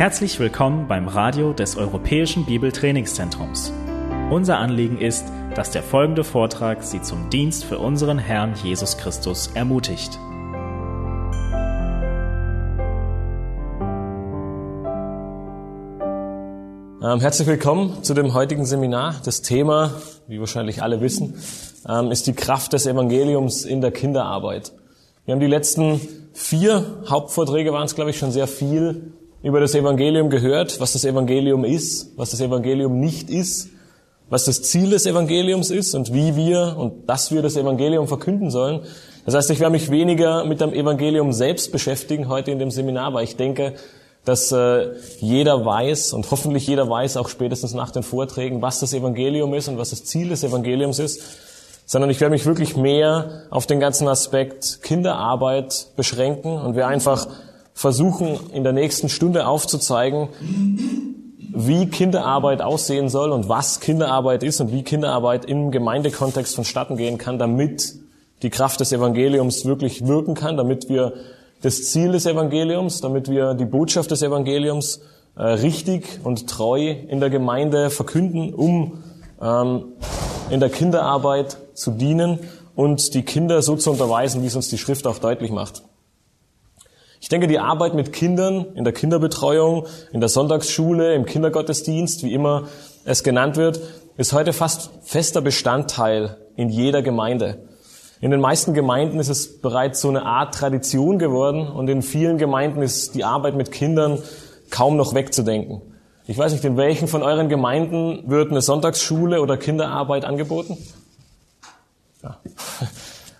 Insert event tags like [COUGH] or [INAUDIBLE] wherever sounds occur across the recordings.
Herzlich willkommen beim Radio des Europäischen Bibeltrainingszentrums. Unser Anliegen ist, dass der folgende Vortrag Sie zum Dienst für unseren Herrn Jesus Christus ermutigt. Ähm, herzlich willkommen zu dem heutigen Seminar. Das Thema, wie wahrscheinlich alle wissen, ähm, ist die Kraft des Evangeliums in der Kinderarbeit. Wir haben die letzten vier Hauptvorträge, waren es glaube ich schon sehr viel, über das Evangelium gehört, was das Evangelium ist, was das Evangelium nicht ist, was das Ziel des Evangeliums ist und wie wir und dass wir das Evangelium verkünden sollen. Das heißt, ich werde mich weniger mit dem Evangelium selbst beschäftigen heute in dem Seminar, weil ich denke, dass äh, jeder weiß und hoffentlich jeder weiß auch spätestens nach den Vorträgen, was das Evangelium ist und was das Ziel des Evangeliums ist, sondern ich werde mich wirklich mehr auf den ganzen Aspekt Kinderarbeit beschränken und wir einfach versuchen in der nächsten Stunde aufzuzeigen, wie Kinderarbeit aussehen soll und was Kinderarbeit ist und wie Kinderarbeit im Gemeindekontext vonstatten gehen kann, damit die Kraft des Evangeliums wirklich wirken kann, damit wir das Ziel des Evangeliums, damit wir die Botschaft des Evangeliums äh, richtig und treu in der Gemeinde verkünden, um ähm, in der Kinderarbeit zu dienen und die Kinder so zu unterweisen, wie es uns die Schrift auch deutlich macht. Ich denke, die Arbeit mit Kindern in der Kinderbetreuung, in der Sonntagsschule, im Kindergottesdienst, wie immer es genannt wird, ist heute fast fester Bestandteil in jeder Gemeinde. In den meisten Gemeinden ist es bereits so eine Art Tradition geworden und in vielen Gemeinden ist die Arbeit mit Kindern kaum noch wegzudenken. Ich weiß nicht, in welchen von euren Gemeinden wird eine Sonntagsschule oder Kinderarbeit angeboten? Ja. [LAUGHS]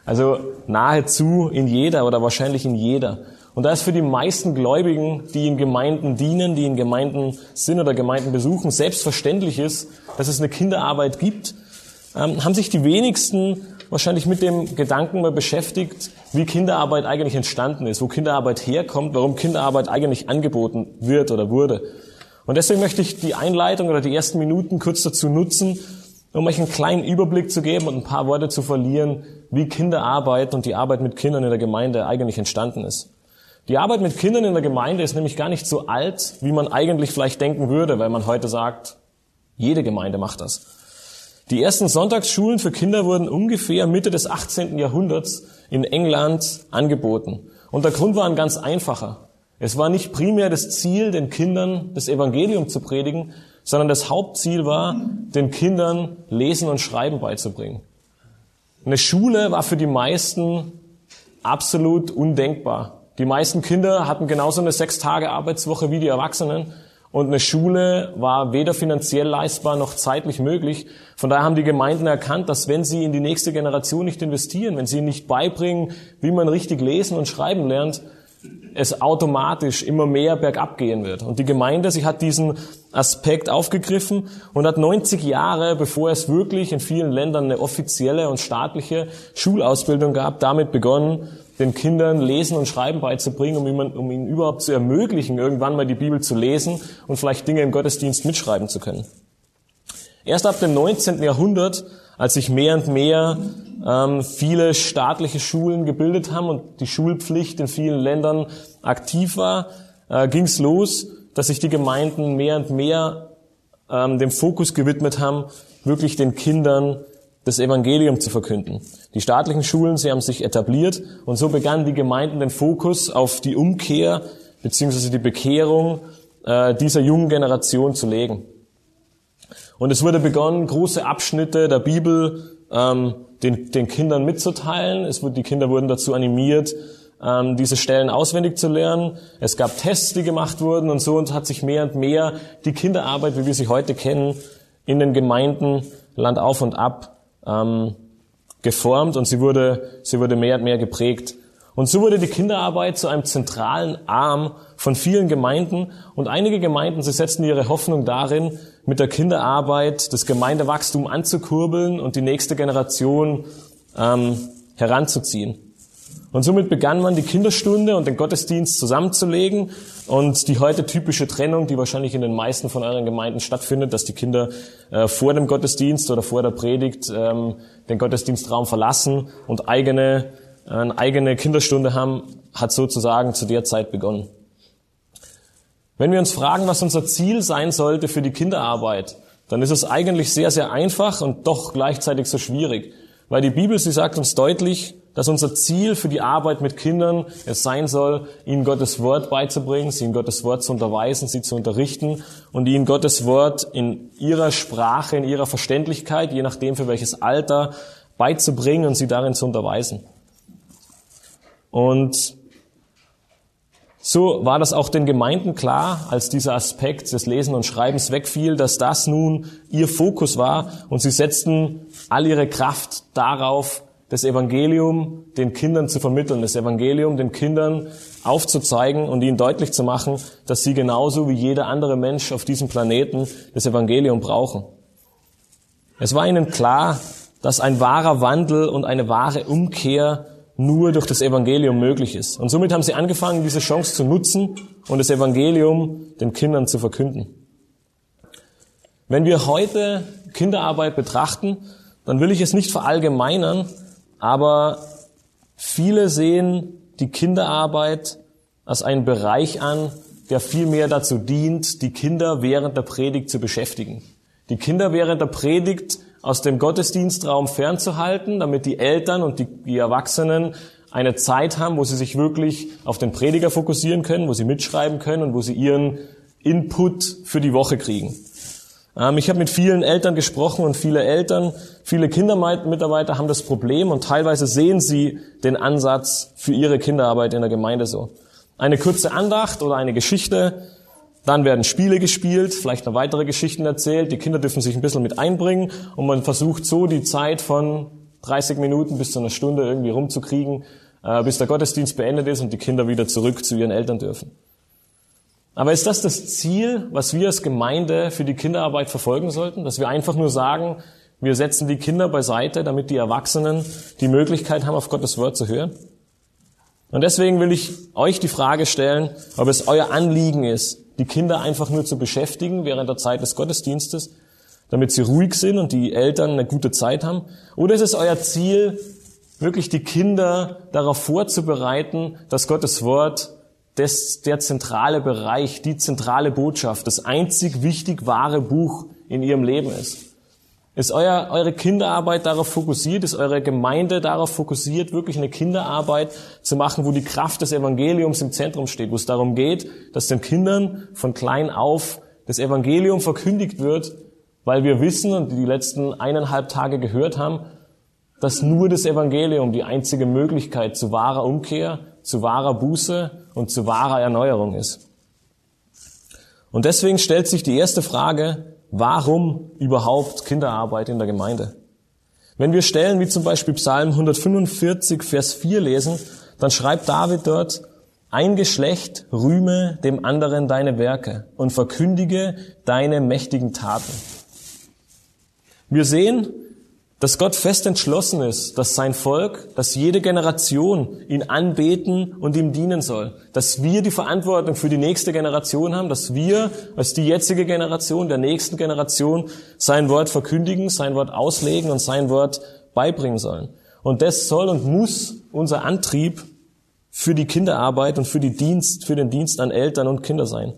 Also nahezu in jeder oder wahrscheinlich in jeder. Und da ist für die meisten Gläubigen, die in Gemeinden dienen, die in Gemeinden sind oder Gemeinden besuchen, selbstverständlich ist, dass es eine Kinderarbeit gibt, ähm, haben sich die wenigsten wahrscheinlich mit dem Gedanken mal beschäftigt, wie Kinderarbeit eigentlich entstanden ist, wo Kinderarbeit herkommt, warum Kinderarbeit eigentlich angeboten wird oder wurde. Und deswegen möchte ich die Einleitung oder die ersten Minuten kurz dazu nutzen, um euch einen kleinen Überblick zu geben und ein paar Worte zu verlieren, wie Kinderarbeit und die Arbeit mit Kindern in der Gemeinde eigentlich entstanden ist. Die Arbeit mit Kindern in der Gemeinde ist nämlich gar nicht so alt, wie man eigentlich vielleicht denken würde, weil man heute sagt, jede Gemeinde macht das. Die ersten Sonntagsschulen für Kinder wurden ungefähr Mitte des 18. Jahrhunderts in England angeboten. Und der Grund war ein ganz einfacher. Es war nicht primär das Ziel, den Kindern das Evangelium zu predigen, sondern das Hauptziel war, den Kindern Lesen und Schreiben beizubringen. Eine Schule war für die meisten absolut undenkbar. Die meisten Kinder hatten genauso eine sechs Tage Arbeitswoche wie die Erwachsenen und eine Schule war weder finanziell leistbar noch zeitlich möglich. Von daher haben die Gemeinden erkannt, dass wenn sie in die nächste Generation nicht investieren, wenn sie nicht beibringen, wie man richtig lesen und schreiben lernt, es automatisch immer mehr bergab gehen wird. Und die Gemeinde, sie hat diesen Aspekt aufgegriffen und hat 90 Jahre, bevor es wirklich in vielen Ländern eine offizielle und staatliche Schulausbildung gab, damit begonnen, den Kindern Lesen und Schreiben beizubringen, um ihnen, um ihnen überhaupt zu ermöglichen, irgendwann mal die Bibel zu lesen und vielleicht Dinge im Gottesdienst mitschreiben zu können. Erst ab dem 19. Jahrhundert, als sich mehr und mehr ähm, viele staatliche Schulen gebildet haben und die Schulpflicht in vielen Ländern aktiv war, äh, ging es los, dass sich die Gemeinden mehr und mehr ähm, dem Fokus gewidmet haben, wirklich den Kindern das Evangelium zu verkünden. Die staatlichen Schulen, sie haben sich etabliert und so begannen die Gemeinden den Fokus auf die Umkehr beziehungsweise die Bekehrung äh, dieser jungen Generation zu legen. Und es wurde begonnen, große Abschnitte der Bibel ähm, den, den Kindern mitzuteilen. Es die Kinder wurden dazu animiert, ähm, diese Stellen auswendig zu lernen. Es gab Tests, die gemacht wurden und so und hat sich mehr und mehr die Kinderarbeit, wie wir sie heute kennen, in den Gemeinden Land auf und ab ähm, geformt und sie wurde, sie wurde mehr und mehr geprägt. Und so wurde die Kinderarbeit zu einem zentralen Arm von vielen Gemeinden und einige Gemeinden, sie setzten ihre Hoffnung darin, mit der Kinderarbeit das Gemeindewachstum anzukurbeln und die nächste Generation ähm, heranzuziehen. Und somit begann man die Kinderstunde und den Gottesdienst zusammenzulegen und die heute typische Trennung, die wahrscheinlich in den meisten von euren Gemeinden stattfindet, dass die Kinder äh, vor dem Gottesdienst oder vor der Predigt ähm, den Gottesdienstraum verlassen und eigene, äh, eine eigene Kinderstunde haben, hat sozusagen zu der Zeit begonnen. Wenn wir uns fragen, was unser Ziel sein sollte für die Kinderarbeit, dann ist es eigentlich sehr, sehr einfach und doch gleichzeitig so schwierig. Weil die Bibel, sie sagt uns deutlich, dass unser Ziel für die Arbeit mit Kindern es sein soll, ihnen Gottes Wort beizubringen, sie in Gottes Wort zu unterweisen, sie zu unterrichten und ihnen Gottes Wort in ihrer Sprache, in ihrer Verständlichkeit, je nachdem für welches Alter, beizubringen und sie darin zu unterweisen. Und so war das auch den Gemeinden klar, als dieser Aspekt des Lesen und Schreibens wegfiel, dass das nun ihr Fokus war und sie setzten all ihre Kraft darauf, das Evangelium den Kindern zu vermitteln, das Evangelium den Kindern aufzuzeigen und ihnen deutlich zu machen, dass sie genauso wie jeder andere Mensch auf diesem Planeten das Evangelium brauchen. Es war ihnen klar, dass ein wahrer Wandel und eine wahre Umkehr nur durch das Evangelium möglich ist. Und somit haben sie angefangen, diese Chance zu nutzen und das Evangelium den Kindern zu verkünden. Wenn wir heute Kinderarbeit betrachten, dann will ich es nicht verallgemeinern, aber viele sehen die Kinderarbeit als einen Bereich an, der vielmehr dazu dient, die Kinder während der Predigt zu beschäftigen. Die Kinder während der Predigt aus dem Gottesdienstraum fernzuhalten, damit die Eltern und die, die, Erwachsenen eine Zeit haben, wo sie sich wirklich auf den Prediger fokussieren können, wo sie mitschreiben können und wo sie ihren Input für die Woche kriegen. Ähm, ich habe mit vielen Eltern gesprochen und viele Eltern, viele Kindermitarbeiter haben das Problem und teilweise sehen sie den Ansatz für ihre Kinderarbeit in der Gemeinde so. Eine kurze Andacht oder eine Geschichte dann werden Spiele gespielt, vielleicht noch weitere Geschichten erzählt. Die Kinder dürfen sich ein bisschen mit einbringen und man versucht so die Zeit von 30 Minuten bis zu einer Stunde irgendwie rumzukriegen, äh, bis der Gottesdienst beendet ist und die Kinder wieder zurück zu ihren Eltern dürfen. Aber ist das das Ziel, was wir als Gemeinde für die Kinderarbeit verfolgen sollten? Dass wir einfach nur sagen, wir setzen die Kinder beiseite, damit die Erwachsenen die Möglichkeit haben, auf Gottes Wort zu hören? Und deswegen will ich euch die Frage stellen, ob es euer Anliegen ist, die Kinder einfach nur zu beschäftigen während der Zeit des Gottesdienstes, damit sie ruhig sind und die Eltern eine gute Zeit haben? Oder ist es euer Ziel, wirklich die Kinder darauf vorzubereiten, dass Gottes Wort das, der zentrale Bereich, die zentrale Botschaft, das einzig wichtig wahre Buch in ihrem Leben ist? Ist euer, eure Kinderarbeit darauf fokussiert? Ist eure Gemeinde darauf fokussiert, wirklich eine Kinderarbeit zu machen, wo die Kraft des Evangeliums im Zentrum steht, wo es darum geht, dass den Kindern von klein auf das Evangelium verkündigt wird, weil wir wissen und die letzten eineinhalb Tage gehört haben, dass nur das Evangelium die einzige Möglichkeit zu wahrer Umkehr, zu wahrer Buße und zu wahrer Erneuerung ist. Und deswegen stellt sich die erste Frage, Warum überhaupt Kinderarbeit in der Gemeinde? Wenn wir Stellen wie zum Beispiel Psalm 145, Vers 4 lesen, dann schreibt David dort, ein Geschlecht rühme dem anderen deine Werke und verkündige deine mächtigen Taten. Wir sehen, dass Gott fest entschlossen ist, dass sein Volk, dass jede Generation ihn anbeten und ihm dienen soll. Dass wir die Verantwortung für die nächste Generation haben, dass wir als die jetzige Generation der nächsten Generation sein Wort verkündigen, sein Wort auslegen und sein Wort beibringen sollen. Und das soll und muss unser Antrieb für die Kinderarbeit und für, die Dienst, für den Dienst an Eltern und Kinder sein.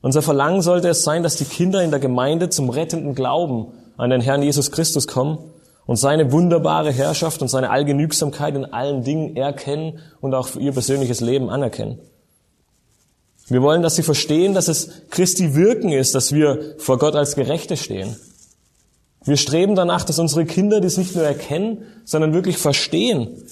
Unser Verlangen sollte es sein, dass die Kinder in der Gemeinde zum rettenden Glauben an den Herrn Jesus Christus kommen und seine wunderbare Herrschaft und seine Allgenügsamkeit in allen Dingen erkennen und auch für ihr persönliches Leben anerkennen. Wir wollen, dass sie verstehen, dass es Christi Wirken ist, dass wir vor Gott als Gerechte stehen. Wir streben danach, dass unsere Kinder dies nicht nur erkennen, sondern wirklich verstehen.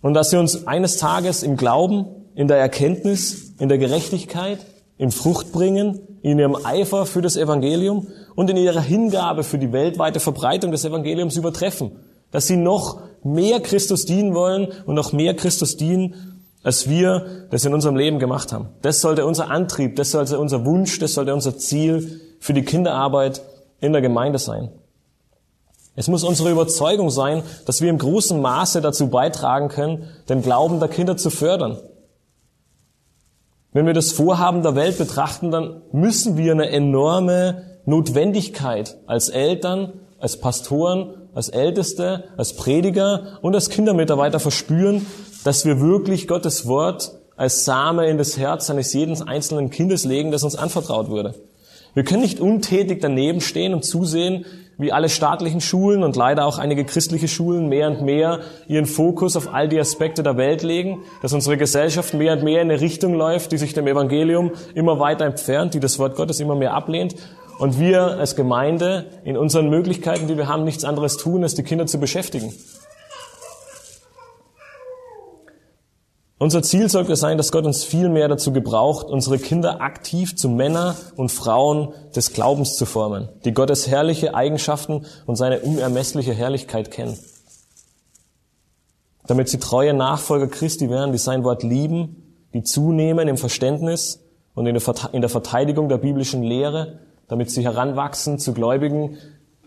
Und dass sie uns eines Tages im Glauben, in der Erkenntnis, in der Gerechtigkeit, in Frucht bringen, in ihrem Eifer für das Evangelium und in ihrer Hingabe für die weltweite Verbreitung des Evangeliums übertreffen. Dass sie noch mehr Christus dienen wollen und noch mehr Christus dienen, als wir das in unserem Leben gemacht haben. Das sollte unser Antrieb, das sollte unser Wunsch, das sollte unser Ziel für die Kinderarbeit in der Gemeinde sein. Es muss unsere Überzeugung sein, dass wir im großen Maße dazu beitragen können, den Glauben der Kinder zu fördern. Wenn wir das Vorhaben der Welt betrachten, dann müssen wir eine enorme Notwendigkeit als Eltern, als Pastoren, als Älteste, als Prediger und als Kindermitarbeiter verspüren, dass wir wirklich Gottes Wort als Same in das Herz eines jeden einzelnen Kindes legen, das uns anvertraut wurde. Wir können nicht untätig daneben stehen und zusehen, wie alle staatlichen Schulen und leider auch einige christliche Schulen mehr und mehr ihren Fokus auf all die Aspekte der Welt legen, dass unsere Gesellschaft mehr und mehr in eine Richtung läuft, die sich dem Evangelium immer weiter entfernt, die das Wort Gottes immer mehr ablehnt und wir als Gemeinde in unseren Möglichkeiten, die wir haben, nichts anderes tun, als die Kinder zu beschäftigen. Unser Ziel sollte sein, dass Gott uns viel mehr dazu gebraucht, unsere Kinder aktiv zu Männer und Frauen des Glaubens zu formen, die Gottes herrliche Eigenschaften und seine unermessliche Herrlichkeit kennen. Damit sie treue Nachfolger Christi werden, die sein Wort lieben, die zunehmen im Verständnis und in der Verteidigung der biblischen Lehre, damit sie heranwachsen zu Gläubigen,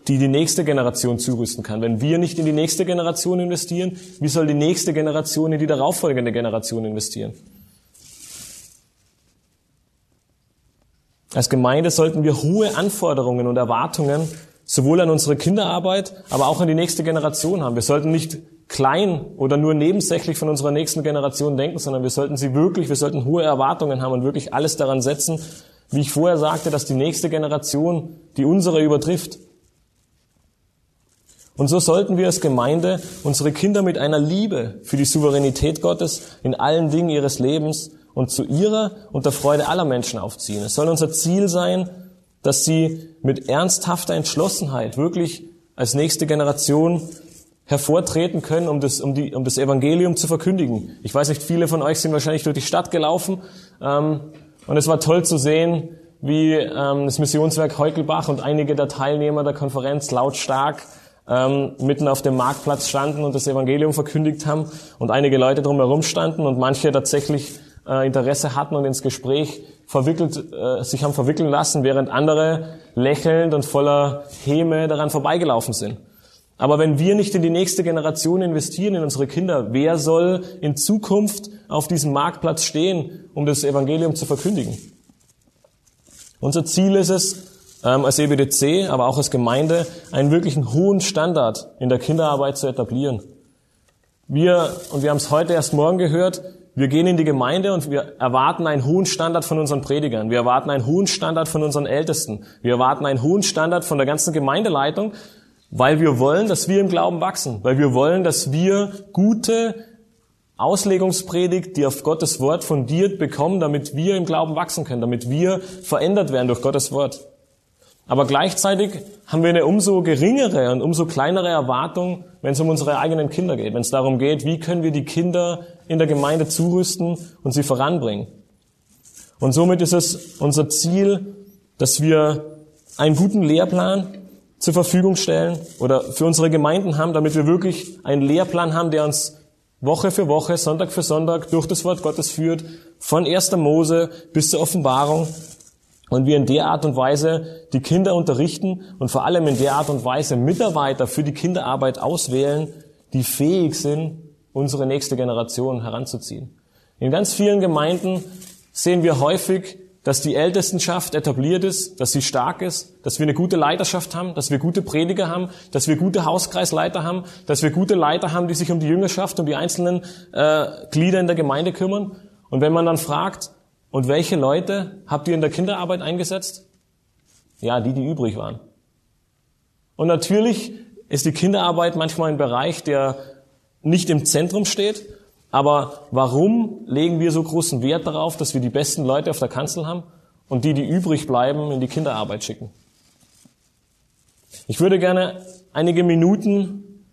die die nächste Generation zurüsten kann. Wenn wir nicht in die nächste Generation investieren, wie soll die nächste Generation in die darauffolgende Generation investieren? Als Gemeinde sollten wir hohe Anforderungen und Erwartungen sowohl an unsere Kinderarbeit, aber auch an die nächste Generation haben. Wir sollten nicht klein oder nur nebensächlich von unserer nächsten Generation denken, sondern wir sollten sie wirklich, wir sollten hohe Erwartungen haben und wirklich alles daran setzen, wie ich vorher sagte, dass die nächste Generation die unsere übertrifft. Und so sollten wir als Gemeinde unsere Kinder mit einer Liebe für die Souveränität Gottes in allen Dingen ihres Lebens und zu ihrer und der Freude aller Menschen aufziehen. Es soll unser Ziel sein, dass sie mit ernsthafter Entschlossenheit wirklich als nächste Generation hervortreten können, um das, um, die, um das Evangelium zu verkündigen. Ich weiß nicht, viele von euch sind wahrscheinlich durch die Stadt gelaufen ähm, und es war toll zu sehen, wie ähm, das Missionswerk Heukelbach und einige der Teilnehmer der Konferenz lautstark ähm, mitten auf dem Marktplatz standen und das Evangelium verkündigt haben und einige Leute drumherum standen und manche tatsächlich äh, Interesse hatten und ins Gespräch verwickelt, äh, sich haben verwickeln lassen, während andere lächelnd und voller Häme daran vorbeigelaufen sind. Aber wenn wir nicht in die nächste Generation investieren, in unsere Kinder, wer soll in Zukunft auf diesem Marktplatz stehen, um das Evangelium zu verkündigen? Unser Ziel ist es, ähm, als EBDC, aber auch als Gemeinde, einen wirklichen hohen Standard in der Kinderarbeit zu etablieren. Wir, und wir haben es heute erst morgen gehört, wir gehen in die Gemeinde und wir erwarten einen hohen Standard von unseren Predigern. Wir erwarten einen hohen Standard von unseren Ältesten. Wir erwarten einen hohen Standard von der ganzen Gemeindeleitung, weil wir wollen, dass wir im Glauben wachsen, weil wir wollen, dass wir gute Auslegungspredigt, die auf Gottes Wort fundiert bekommen, damit wir im Glauben wachsen können, damit wir verändert werden durch Gottes Wort. Aber gleichzeitig haben wir eine umso geringere und umso kleinere Erwartung, wenn es um unsere eigenen Kinder geht, wenn es darum geht, wie können wir die Kinder in der Gemeinde zurüsten und sie voranbringen. Und somit ist es unser Ziel, dass wir einen guten Lehrplan zur Verfügung stellen oder für unsere Gemeinden haben, damit wir wirklich einen Lehrplan haben, der uns Woche für Woche, Sonntag für Sonntag durch das Wort Gottes führt, von 1. Mose bis zur Offenbarung und wir in der Art und Weise die Kinder unterrichten und vor allem in der Art und Weise Mitarbeiter für die Kinderarbeit auswählen, die fähig sind, unsere nächste Generation heranzuziehen. In ganz vielen Gemeinden sehen wir häufig, dass die Ältestenschaft etabliert ist, dass sie stark ist, dass wir eine gute Leiterschaft haben, dass wir gute Prediger haben, dass wir gute Hauskreisleiter haben, dass wir gute Leiter haben, die sich um die Jüngerschaft, um die einzelnen äh, Glieder in der Gemeinde kümmern. Und wenn man dann fragt, und welche Leute habt ihr in der Kinderarbeit eingesetzt? Ja, die, die übrig waren. Und natürlich ist die Kinderarbeit manchmal ein Bereich, der nicht im Zentrum steht. Aber warum legen wir so großen Wert darauf, dass wir die besten Leute auf der Kanzel haben und die, die übrig bleiben, in die Kinderarbeit schicken? Ich würde gerne einige Minuten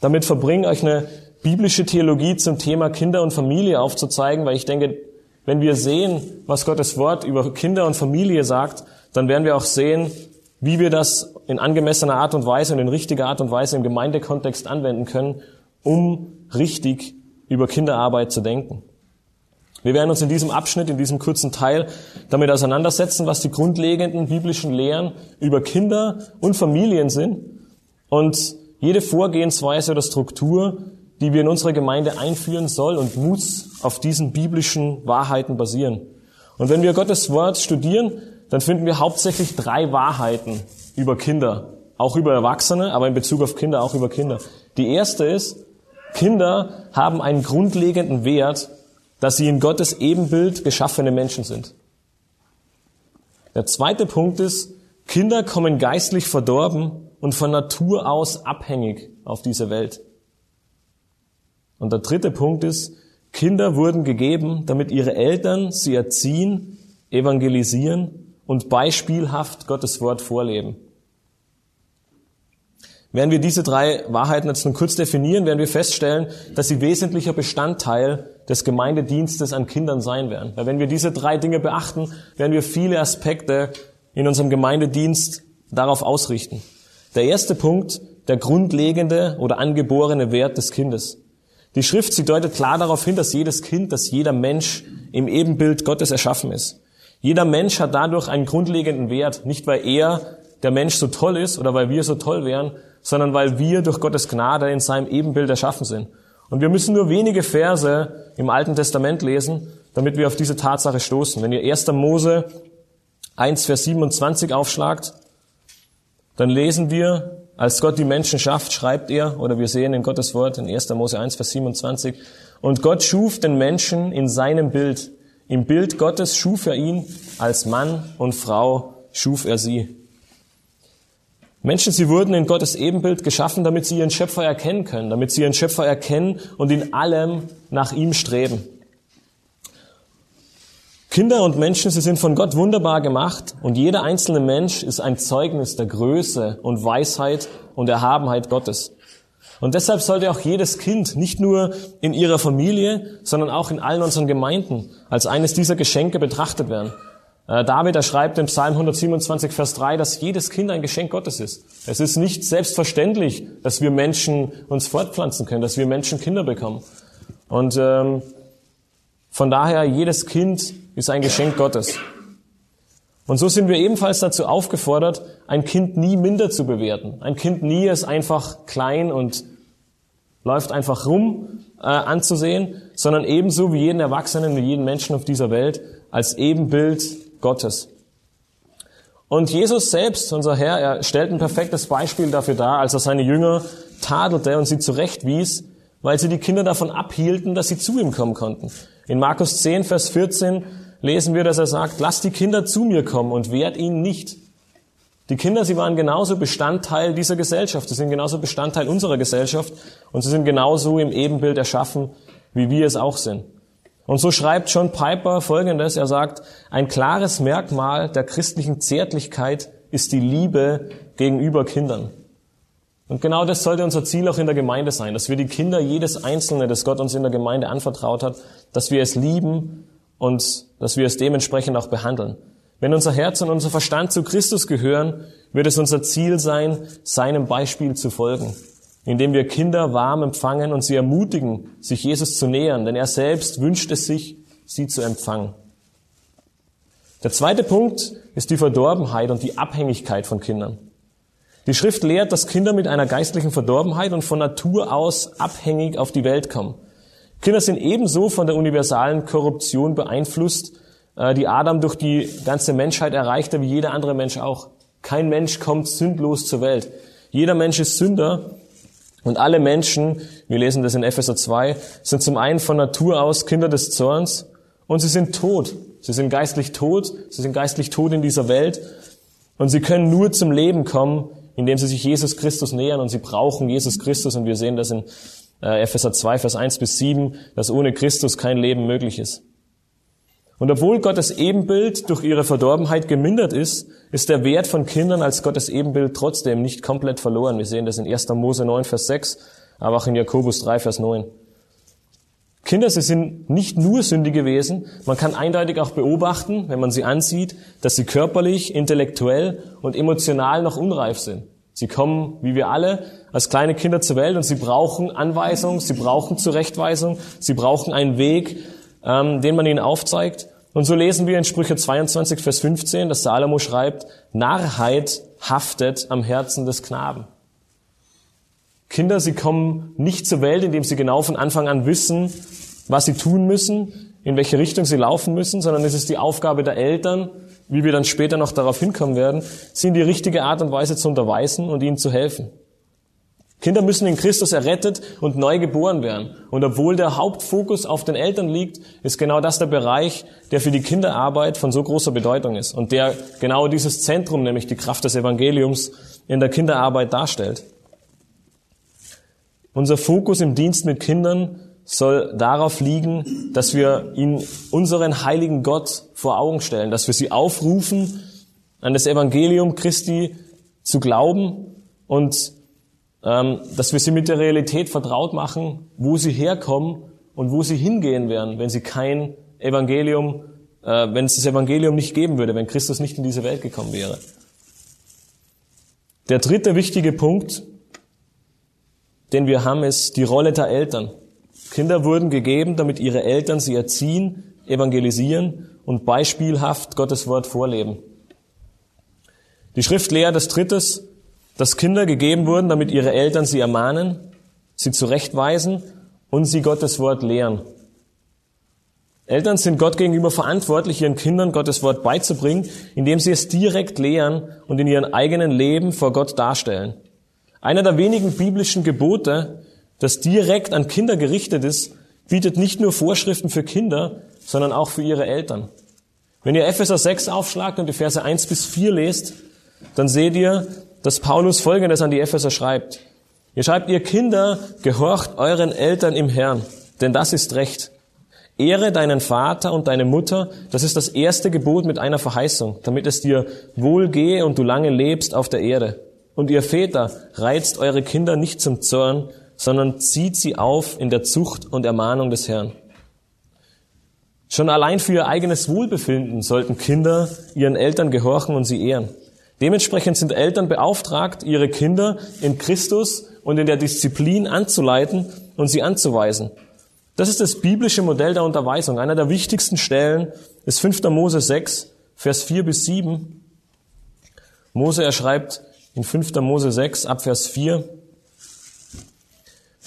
damit verbringen, euch eine biblische Theologie zum Thema Kinder und Familie aufzuzeigen, weil ich denke, wenn wir sehen, was Gottes Wort über Kinder und Familie sagt, dann werden wir auch sehen, wie wir das in angemessener Art und Weise und in richtiger Art und Weise im Gemeindekontext anwenden können, um richtig über Kinderarbeit zu denken. Wir werden uns in diesem Abschnitt, in diesem kurzen Teil damit auseinandersetzen, was die grundlegenden biblischen Lehren über Kinder und Familien sind und jede Vorgehensweise oder Struktur, die wir in unsere Gemeinde einführen soll und muss auf diesen biblischen Wahrheiten basieren. Und wenn wir Gottes Wort studieren, dann finden wir hauptsächlich drei Wahrheiten über Kinder, auch über Erwachsene, aber in Bezug auf Kinder auch über Kinder. Die erste ist, Kinder haben einen grundlegenden Wert dass sie in Gottes Ebenbild geschaffene Menschen sind. Der zweite Punkt ist, Kinder kommen geistlich verdorben und von Natur aus abhängig auf diese Welt. Und der dritte Punkt ist, Kinder wurden gegeben, damit ihre Eltern sie erziehen, evangelisieren und beispielhaft Gottes Wort vorleben. Werden wir diese drei Wahrheiten jetzt nur kurz definieren, werden wir feststellen, dass sie wesentlicher Bestandteil des Gemeindedienstes an Kindern sein werden. Weil wenn wir diese drei Dinge beachten, werden wir viele Aspekte in unserem Gemeindedienst darauf ausrichten. Der erste Punkt, der grundlegende oder angeborene Wert des Kindes. Die Schrift, sie deutet klar darauf hin, dass jedes Kind, dass jeder Mensch im Ebenbild Gottes erschaffen ist. Jeder Mensch hat dadurch einen grundlegenden Wert, nicht weil er, der Mensch, so toll ist oder weil wir so toll wären, sondern weil wir durch Gottes Gnade in seinem Ebenbild erschaffen sind. Und wir müssen nur wenige Verse im Alten Testament lesen, damit wir auf diese Tatsache stoßen. Wenn ihr 1. Mose 1, Vers 27 aufschlagt, dann lesen wir, als Gott die Menschen schafft, schreibt er, oder wir sehen in Gottes Wort in 1. Mose 1, Vers 27, und Gott schuf den Menschen in seinem Bild. Im Bild Gottes schuf er ihn, als Mann und Frau schuf er sie. Menschen, sie wurden in Gottes Ebenbild geschaffen, damit sie ihren Schöpfer erkennen können, damit sie ihren Schöpfer erkennen und in allem nach ihm streben. Kinder und Menschen, sie sind von Gott wunderbar gemacht und jeder einzelne Mensch ist ein Zeugnis der Größe und Weisheit und Erhabenheit Gottes. Und deshalb sollte auch jedes Kind nicht nur in ihrer Familie, sondern auch in allen unseren Gemeinden als eines dieser Geschenke betrachtet werden. Äh, David, er schreibt im Psalm 127, Vers 3, dass jedes Kind ein Geschenk Gottes ist. Es ist nicht selbstverständlich, dass wir Menschen uns fortpflanzen können, dass wir Menschen Kinder bekommen. Und ähm, von daher, jedes Kind ist ein Geschenk Gottes. Und so sind wir ebenfalls dazu aufgefordert, ein Kind nie minder zu bewerten. Ein Kind nie ist einfach klein und läuft einfach rum äh, anzusehen, sondern ebenso wie jeden Erwachsenen, wie jeden Menschen auf dieser Welt als Ebenbild Gottes. Und Jesus selbst, unser Herr, er stellt ein perfektes Beispiel dafür dar, als er seine Jünger tadelte und sie zurechtwies, weil sie die Kinder davon abhielten, dass sie zu ihm kommen konnten. In Markus 10, Vers 14 lesen wir, dass er sagt, lasst die Kinder zu mir kommen und wehrt ihnen nicht. Die Kinder, sie waren genauso Bestandteil dieser Gesellschaft, sie sind genauso Bestandteil unserer Gesellschaft und sie sind genauso im Ebenbild erschaffen, wie wir es auch sind. Und so schreibt John Piper Folgendes. Er sagt, ein klares Merkmal der christlichen Zärtlichkeit ist die Liebe gegenüber Kindern. Und genau das sollte unser Ziel auch in der Gemeinde sein, dass wir die Kinder jedes Einzelne, das Gott uns in der Gemeinde anvertraut hat, dass wir es lieben und dass wir es dementsprechend auch behandeln. Wenn unser Herz und unser Verstand zu Christus gehören, wird es unser Ziel sein, seinem Beispiel zu folgen indem wir Kinder warm empfangen und sie ermutigen, sich Jesus zu nähern, denn er selbst wünscht es sich, sie zu empfangen. Der zweite Punkt ist die Verdorbenheit und die Abhängigkeit von Kindern. Die Schrift lehrt, dass Kinder mit einer geistlichen Verdorbenheit und von Natur aus abhängig auf die Welt kommen. Kinder sind ebenso von der universalen Korruption beeinflusst, äh, die Adam durch die ganze Menschheit erreichte, wie jeder andere Mensch auch. Kein Mensch kommt sündlos zur Welt. Jeder Mensch ist Sünder und alle Menschen, wir lesen das in Epheser 2, sind zum einen von Natur aus Kinder des Zorns und sie sind tot. Sie sind geistlich tot, sie sind geistlich tot in dieser Welt und sie können nur zum Leben kommen, indem sie sich Jesus Christus nähern und sie brauchen Jesus Christus und wir sehen das in äh, Epheser 2, Vers 1 bis 7, dass ohne Christus kein Leben möglich ist. Und obwohl Gottes Ebenbild durch ihre Verdorbenheit gemindert ist, ist der Wert von Kindern als Gottes Ebenbild trotzdem nicht komplett verloren. Wir sehen das in 1. Mose 9, Vers 6, aber auch in Jakobus 3, Vers 9. Kinder, sie sind nicht nur sündige Wesen. Man kann eindeutig auch beobachten, wenn man sie ansieht, dass sie körperlich, intellektuell und emotional noch unreif sind. Sie kommen, wie wir alle, als kleine Kinder zur Welt und sie brauchen Anweisung, sie brauchen Zurechtweisung, sie brauchen einen Weg, ähm, den man ihnen aufzeigt. Und so lesen wir in Sprüche 22, Vers 15, dass Salomo schreibt, Narrheit haftet am Herzen des Knaben. Kinder, sie kommen nicht zur Welt, indem sie genau von Anfang an wissen, was sie tun müssen, in welche Richtung sie laufen müssen, sondern es ist die Aufgabe der Eltern, wie wir dann später noch darauf hinkommen werden, sie in die richtige Art und Weise zu unterweisen und ihnen zu helfen. Kinder müssen in Christus errettet und neu geboren werden. Und obwohl der Hauptfokus auf den Eltern liegt, ist genau das der Bereich, der für die Kinderarbeit von so großer Bedeutung ist und der genau dieses Zentrum, nämlich die Kraft des Evangeliums, in der Kinderarbeit darstellt. Unser Fokus im Dienst mit Kindern soll darauf liegen, dass wir ihnen unseren heiligen Gott vor Augen stellen, dass wir sie aufrufen, an das Evangelium Christi zu glauben und dass wir sie mit der Realität vertraut machen, wo sie herkommen und wo sie hingehen werden, wenn sie kein Evangelium, äh, wenn es das Evangelium nicht geben würde, wenn Christus nicht in diese Welt gekommen wäre. Der dritte wichtige Punkt, den wir haben, ist die Rolle der Eltern. Kinder wurden gegeben, damit ihre Eltern sie erziehen, evangelisieren und beispielhaft Gottes Wort vorleben. Die Schrift lehrt als drittes, dass Kinder gegeben wurden, damit ihre Eltern sie ermahnen, sie zurechtweisen und sie Gottes Wort lehren. Eltern sind Gott gegenüber verantwortlich, ihren Kindern Gottes Wort beizubringen, indem sie es direkt lehren und in ihrem eigenen Leben vor Gott darstellen. Einer der wenigen biblischen Gebote, das direkt an Kinder gerichtet ist, bietet nicht nur Vorschriften für Kinder, sondern auch für ihre Eltern. Wenn ihr Epheser 6 aufschlagt und die Verse 1 bis 4 lest, dann seht ihr, dass Paulus Folgendes an die Epheser schreibt. Ihr schreibt, ihr Kinder, gehorcht euren Eltern im Herrn, denn das ist Recht. Ehre deinen Vater und deine Mutter, das ist das erste Gebot mit einer Verheißung, damit es dir wohl gehe und du lange lebst auf der Erde. Und ihr Väter, reizt eure Kinder nicht zum Zorn, sondern zieht sie auf in der Zucht und Ermahnung des Herrn. Schon allein für ihr eigenes Wohlbefinden sollten Kinder ihren Eltern gehorchen und sie ehren. Dementsprechend sind Eltern beauftragt, ihre Kinder in Christus und in der Disziplin anzuleiten und sie anzuweisen. Das ist das biblische Modell der Unterweisung. Einer der wichtigsten Stellen ist 5. Mose 6, Vers 4 bis 7. Mose, er schreibt in 5. Mose 6, ab Vers 4,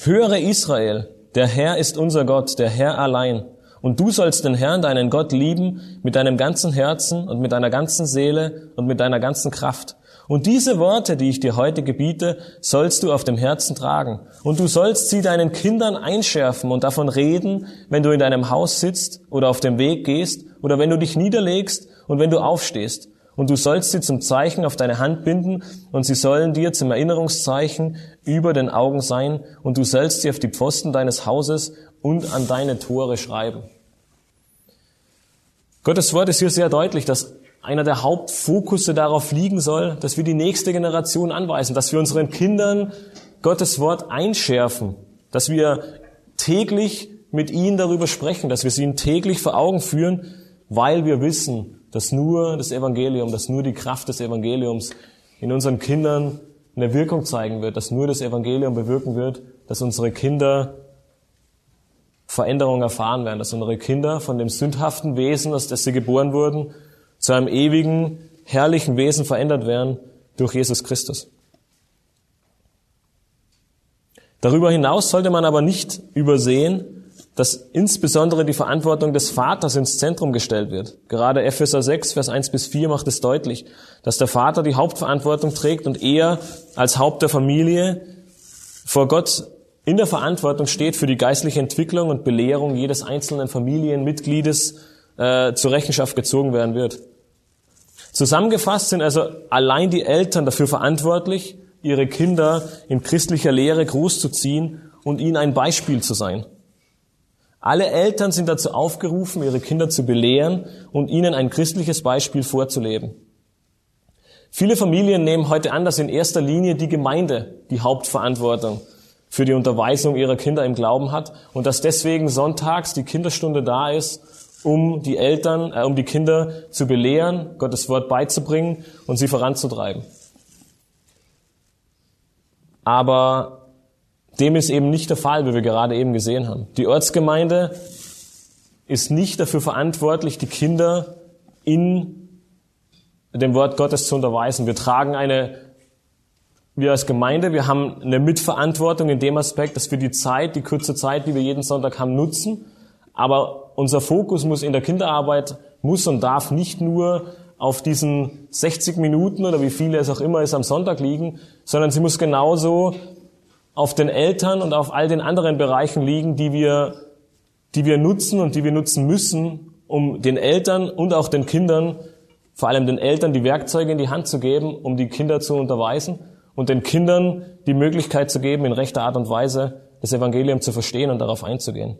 Höre Israel, der Herr ist unser Gott, der Herr allein. Und du sollst den Herrn, deinen Gott, lieben mit deinem ganzen Herzen und mit deiner ganzen Seele und mit deiner ganzen Kraft. Und diese Worte, die ich dir heute gebiete, sollst du auf dem Herzen tragen. Und du sollst sie deinen Kindern einschärfen und davon reden, wenn du in deinem Haus sitzt oder auf dem Weg gehst oder wenn du dich niederlegst und wenn du aufstehst. Und du sollst sie zum Zeichen auf deine Hand binden und sie sollen dir zum Erinnerungszeichen über den Augen sein und du sollst sie auf die Pfosten deines Hauses und an deine Tore schreiben. Gottes Wort ist hier sehr deutlich, dass einer der Hauptfokusse darauf liegen soll, dass wir die nächste Generation anweisen, dass wir unseren Kindern Gottes Wort einschärfen, dass wir täglich mit ihnen darüber sprechen, dass wir sie ihnen täglich vor Augen führen, weil wir wissen, dass nur das Evangelium, dass nur die Kraft des Evangeliums in unseren Kindern eine Wirkung zeigen wird, dass nur das Evangelium bewirken wird, dass unsere Kinder Veränderung erfahren werden, dass unsere Kinder von dem sündhaften Wesen, aus das sie geboren wurden, zu einem ewigen, herrlichen Wesen verändert werden durch Jesus Christus. Darüber hinaus sollte man aber nicht übersehen, dass insbesondere die Verantwortung des Vaters ins Zentrum gestellt wird. Gerade Epheser 6, Vers 1 bis 4 macht es deutlich, dass der Vater die Hauptverantwortung trägt und er als Haupt der Familie vor Gott in der Verantwortung steht, für die geistliche Entwicklung und Belehrung jedes einzelnen Familienmitgliedes äh, zur Rechenschaft gezogen werden wird. Zusammengefasst sind also allein die Eltern dafür verantwortlich, ihre Kinder in christlicher Lehre großzuziehen und ihnen ein Beispiel zu sein. Alle Eltern sind dazu aufgerufen, ihre Kinder zu belehren und ihnen ein christliches Beispiel vorzuleben. Viele Familien nehmen heute an, dass in erster Linie die Gemeinde die Hauptverantwortung für die Unterweisung ihrer Kinder im Glauben hat und dass deswegen sonntags die Kinderstunde da ist, um die Eltern, äh, um die Kinder zu belehren, Gottes Wort beizubringen und sie voranzutreiben. Aber dem ist eben nicht der Fall, wie wir gerade eben gesehen haben. Die Ortsgemeinde ist nicht dafür verantwortlich, die Kinder in dem Wort Gottes zu unterweisen. Wir tragen eine wir als Gemeinde, wir haben eine Mitverantwortung in dem Aspekt, dass wir die Zeit, die kurze Zeit, die wir jeden Sonntag haben, nutzen. Aber unser Fokus muss in der Kinderarbeit, muss und darf nicht nur auf diesen 60 Minuten oder wie viele es auch immer ist am Sonntag liegen, sondern sie muss genauso auf den Eltern und auf all den anderen Bereichen liegen, die wir, die wir nutzen und die wir nutzen müssen, um den Eltern und auch den Kindern, vor allem den Eltern, die Werkzeuge in die Hand zu geben, um die Kinder zu unterweisen und den Kindern die Möglichkeit zu geben, in rechter Art und Weise das Evangelium zu verstehen und darauf einzugehen.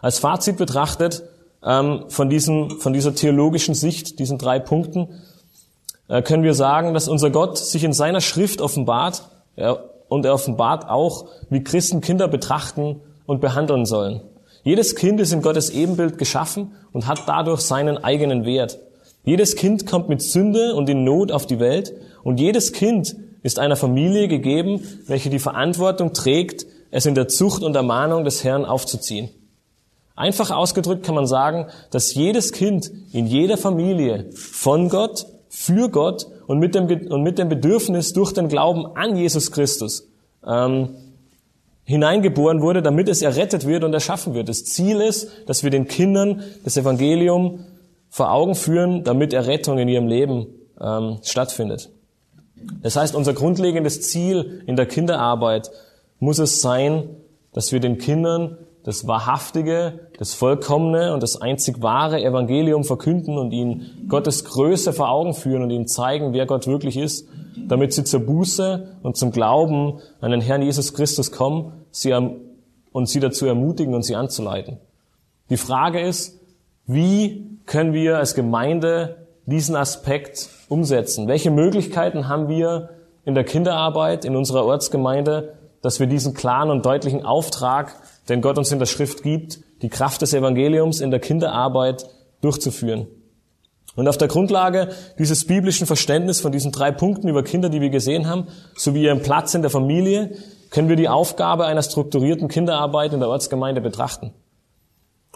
Als Fazit betrachtet ähm, von, diesem, von dieser theologischen Sicht, diesen drei Punkten, äh, können wir sagen, dass unser Gott sich in seiner Schrift offenbart er, und er offenbart auch, wie Christen Kinder betrachten und behandeln sollen. Jedes Kind ist in Gottes Ebenbild geschaffen und hat dadurch seinen eigenen Wert. Jedes Kind kommt mit Sünde und in Not auf die Welt und jedes Kind ist einer Familie gegeben, welche die Verantwortung trägt, es in der Zucht und Ermahnung des Herrn aufzuziehen. Einfach ausgedrückt kann man sagen, dass jedes Kind in jeder Familie von Gott, für Gott und mit dem, und mit dem Bedürfnis durch den Glauben an Jesus Christus ähm, hineingeboren wurde, damit es errettet wird und erschaffen wird. Das Ziel ist, dass wir den Kindern das Evangelium vor Augen führen, damit Errettung in ihrem Leben ähm, stattfindet. Das heißt, unser grundlegendes Ziel in der Kinderarbeit muss es sein, dass wir den Kindern das wahrhaftige, das vollkommene und das einzig wahre Evangelium verkünden und ihnen Gottes Größe vor Augen führen und ihnen zeigen, wer Gott wirklich ist, damit sie zur Buße und zum Glauben an den Herrn Jesus Christus kommen sie und sie dazu ermutigen und sie anzuleiten. Die Frage ist, wie können wir als Gemeinde diesen Aspekt umsetzen? Welche Möglichkeiten haben wir in der Kinderarbeit in unserer Ortsgemeinde, dass wir diesen klaren und deutlichen Auftrag den Gott uns in der Schrift gibt, die Kraft des Evangeliums in der Kinderarbeit durchzuführen. Und auf der Grundlage dieses biblischen Verständnisses von diesen drei Punkten über Kinder, die wir gesehen haben, sowie ihren Platz in der Familie, können wir die Aufgabe einer strukturierten Kinderarbeit in der Ortsgemeinde betrachten.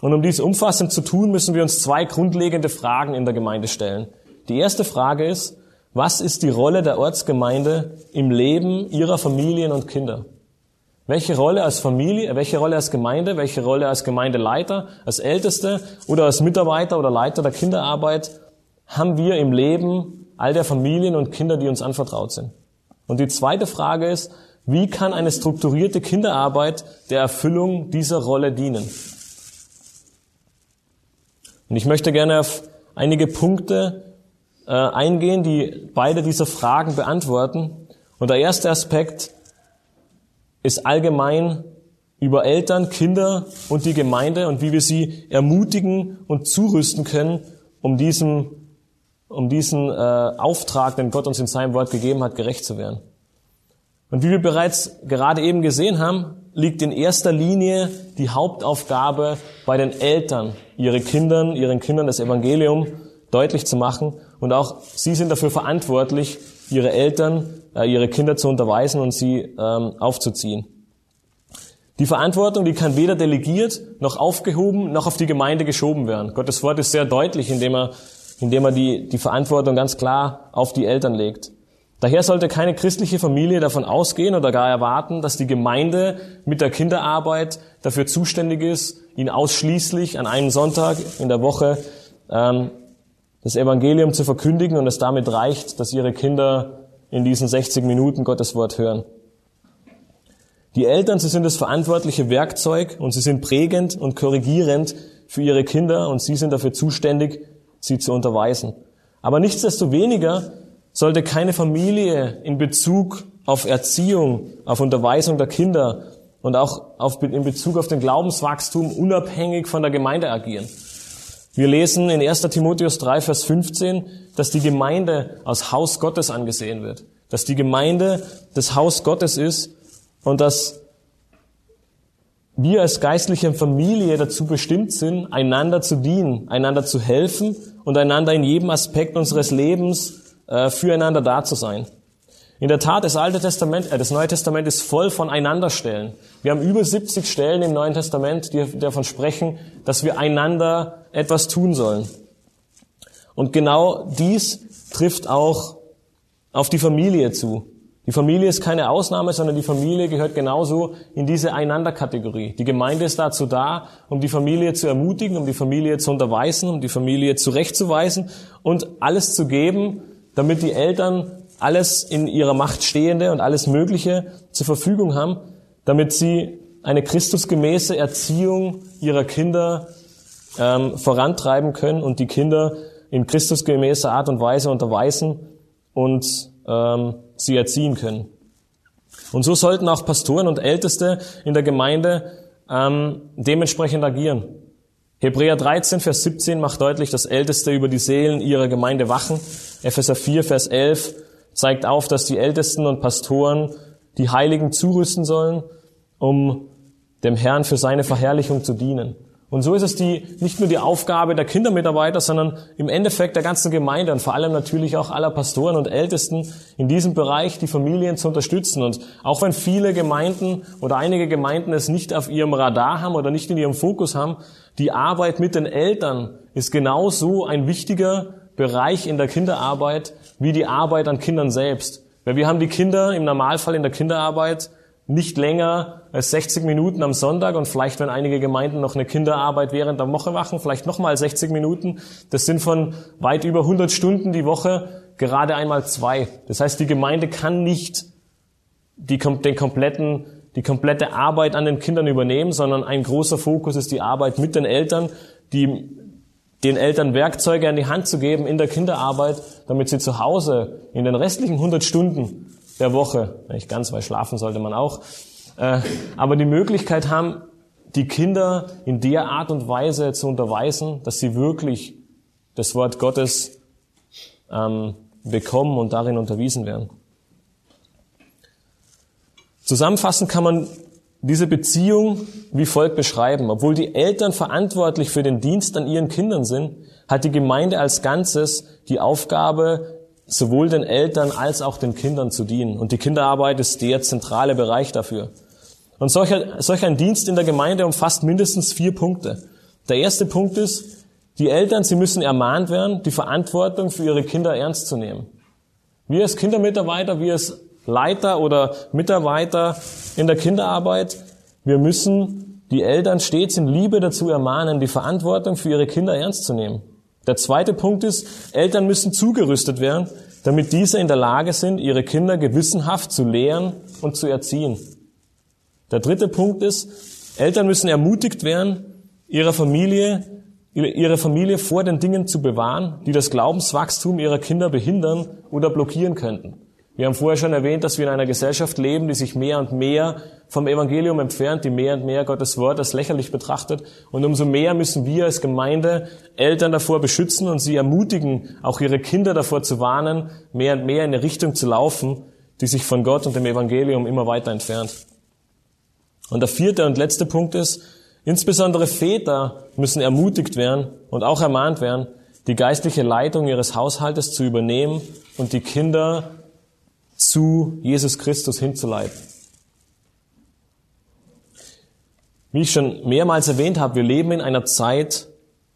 Und um dies umfassend zu tun, müssen wir uns zwei grundlegende Fragen in der Gemeinde stellen. Die erste Frage ist, was ist die Rolle der Ortsgemeinde im Leben ihrer Familien und Kinder? Welche Rolle als Familie, welche Rolle als Gemeinde, welche Rolle als Gemeindeleiter, als Älteste oder als Mitarbeiter oder Leiter der Kinderarbeit haben wir im Leben all der Familien und Kinder, die uns anvertraut sind? Und die zweite Frage ist, wie kann eine strukturierte Kinderarbeit der Erfüllung dieser Rolle dienen? Und ich möchte gerne auf einige Punkte äh, eingehen, die beide diese Fragen beantworten. Und der erste Aspekt ist allgemein über Eltern, Kinder und die Gemeinde und wie wir sie ermutigen und zurüsten können, um diesem, um diesen äh, Auftrag, den Gott uns in seinem Wort gegeben hat, gerecht zu werden. Und wie wir bereits gerade eben gesehen haben, liegt in erster Linie die Hauptaufgabe bei den Eltern, ihre Kindern, ihren Kindern das Evangelium deutlich zu machen. Und auch sie sind dafür verantwortlich, ihre Eltern, äh, ihre Kinder zu unterweisen und sie ähm, aufzuziehen. Die Verantwortung, die kann weder delegiert, noch aufgehoben, noch auf die Gemeinde geschoben werden. Gottes Wort ist sehr deutlich, indem er, indem er die, die Verantwortung ganz klar auf die Eltern legt. Daher sollte keine christliche Familie davon ausgehen oder gar erwarten, dass die Gemeinde mit der Kinderarbeit dafür zuständig ist, ihn ausschließlich an einem Sonntag in der Woche ähm, das Evangelium zu verkündigen und es damit reicht, dass ihre Kinder in diesen 60 Minuten Gottes Wort hören. Die Eltern, sie sind das verantwortliche Werkzeug und sie sind prägend und korrigierend für ihre Kinder und sie sind dafür zuständig, sie zu unterweisen. Aber nichtsdestoweniger sollte keine Familie in Bezug auf Erziehung, auf Unterweisung der Kinder und auch auf, in Bezug auf den Glaubenswachstum unabhängig von der Gemeinde agieren. Wir lesen in 1 Timotheus 3, Vers 15, dass die Gemeinde als Haus Gottes angesehen wird. Dass die Gemeinde das Haus Gottes ist und dass wir als geistliche Familie dazu bestimmt sind, einander zu dienen, einander zu helfen und einander in jedem Aspekt unseres Lebens äh, füreinander da zu sein. In der Tat, das Alte Testament, äh, das Neue Testament ist voll von Einanderstellen. Wir haben über 70 Stellen im Neuen Testament, die davon sprechen, dass wir einander etwas tun sollen. Und genau dies trifft auch auf die Familie zu. Die Familie ist keine Ausnahme, sondern die Familie gehört genauso in diese Einanderkategorie. Die Gemeinde ist dazu da, um die Familie zu ermutigen, um die Familie zu unterweisen, um die Familie zurechtzuweisen und alles zu geben, damit die Eltern alles in ihrer Macht Stehende und alles Mögliche zur Verfügung haben, damit sie eine christusgemäße Erziehung ihrer Kinder ähm, vorantreiben können und die Kinder in christusgemäßer Art und Weise unterweisen und ähm, sie erziehen können. Und so sollten auch Pastoren und Älteste in der Gemeinde ähm, dementsprechend agieren. Hebräer 13, Vers 17 macht deutlich, dass Älteste über die Seelen ihrer Gemeinde wachen. Epheser 4, Vers 11 zeigt auf, dass die Ältesten und Pastoren die Heiligen zurüsten sollen, um dem Herrn für seine Verherrlichung zu dienen. Und so ist es die, nicht nur die Aufgabe der Kindermitarbeiter, sondern im Endeffekt der ganzen Gemeinde und vor allem natürlich auch aller Pastoren und Ältesten in diesem Bereich die Familien zu unterstützen. Und auch wenn viele Gemeinden oder einige Gemeinden es nicht auf ihrem Radar haben oder nicht in ihrem Fokus haben, die Arbeit mit den Eltern ist genauso ein wichtiger Bereich in der Kinderarbeit wie die Arbeit an Kindern selbst. Weil wir haben die Kinder im Normalfall in der Kinderarbeit nicht länger als 60 Minuten am Sonntag und vielleicht, wenn einige Gemeinden noch eine Kinderarbeit während der Woche machen, vielleicht nochmal 60 Minuten. Das sind von weit über 100 Stunden die Woche gerade einmal zwei. Das heißt, die Gemeinde kann nicht die, den kompletten, die komplette Arbeit an den Kindern übernehmen, sondern ein großer Fokus ist die Arbeit mit den Eltern, die den Eltern Werkzeuge an die Hand zu geben in der Kinderarbeit, damit sie zu Hause in den restlichen 100 Stunden der Woche, nicht ganz, weil schlafen sollte man auch, äh, aber die Möglichkeit haben, die Kinder in der Art und Weise zu unterweisen, dass sie wirklich das Wort Gottes ähm, bekommen und darin unterwiesen werden. Zusammenfassend kann man diese Beziehung wie folgt beschreiben. Obwohl die Eltern verantwortlich für den Dienst an ihren Kindern sind, hat die Gemeinde als Ganzes die Aufgabe, sowohl den Eltern als auch den Kindern zu dienen. Und die Kinderarbeit ist der zentrale Bereich dafür. Und solch, solch ein Dienst in der Gemeinde umfasst mindestens vier Punkte. Der erste Punkt ist, die Eltern, sie müssen ermahnt werden, die Verantwortung für ihre Kinder ernst zu nehmen. Wir als Kindermitarbeiter, wir als Leiter oder Mitarbeiter in der Kinderarbeit, wir müssen die Eltern stets in Liebe dazu ermahnen, die Verantwortung für ihre Kinder ernst zu nehmen. Der zweite Punkt ist, Eltern müssen zugerüstet werden, damit diese in der Lage sind, ihre Kinder gewissenhaft zu lehren und zu erziehen. Der dritte Punkt ist, Eltern müssen ermutigt werden, ihre Familie, ihre Familie vor den Dingen zu bewahren, die das Glaubenswachstum ihrer Kinder behindern oder blockieren könnten. Wir haben vorher schon erwähnt, dass wir in einer Gesellschaft leben, die sich mehr und mehr vom Evangelium entfernt, die mehr und mehr Gottes Wort als lächerlich betrachtet. Und umso mehr müssen wir als Gemeinde Eltern davor beschützen und sie ermutigen, auch ihre Kinder davor zu warnen, mehr und mehr in eine Richtung zu laufen, die sich von Gott und dem Evangelium immer weiter entfernt. Und der vierte und letzte Punkt ist, insbesondere Väter müssen ermutigt werden und auch ermahnt werden, die geistliche Leitung ihres Haushaltes zu übernehmen und die Kinder zu Jesus Christus hinzuleiten. Wie ich schon mehrmals erwähnt habe, wir leben in einer Zeit,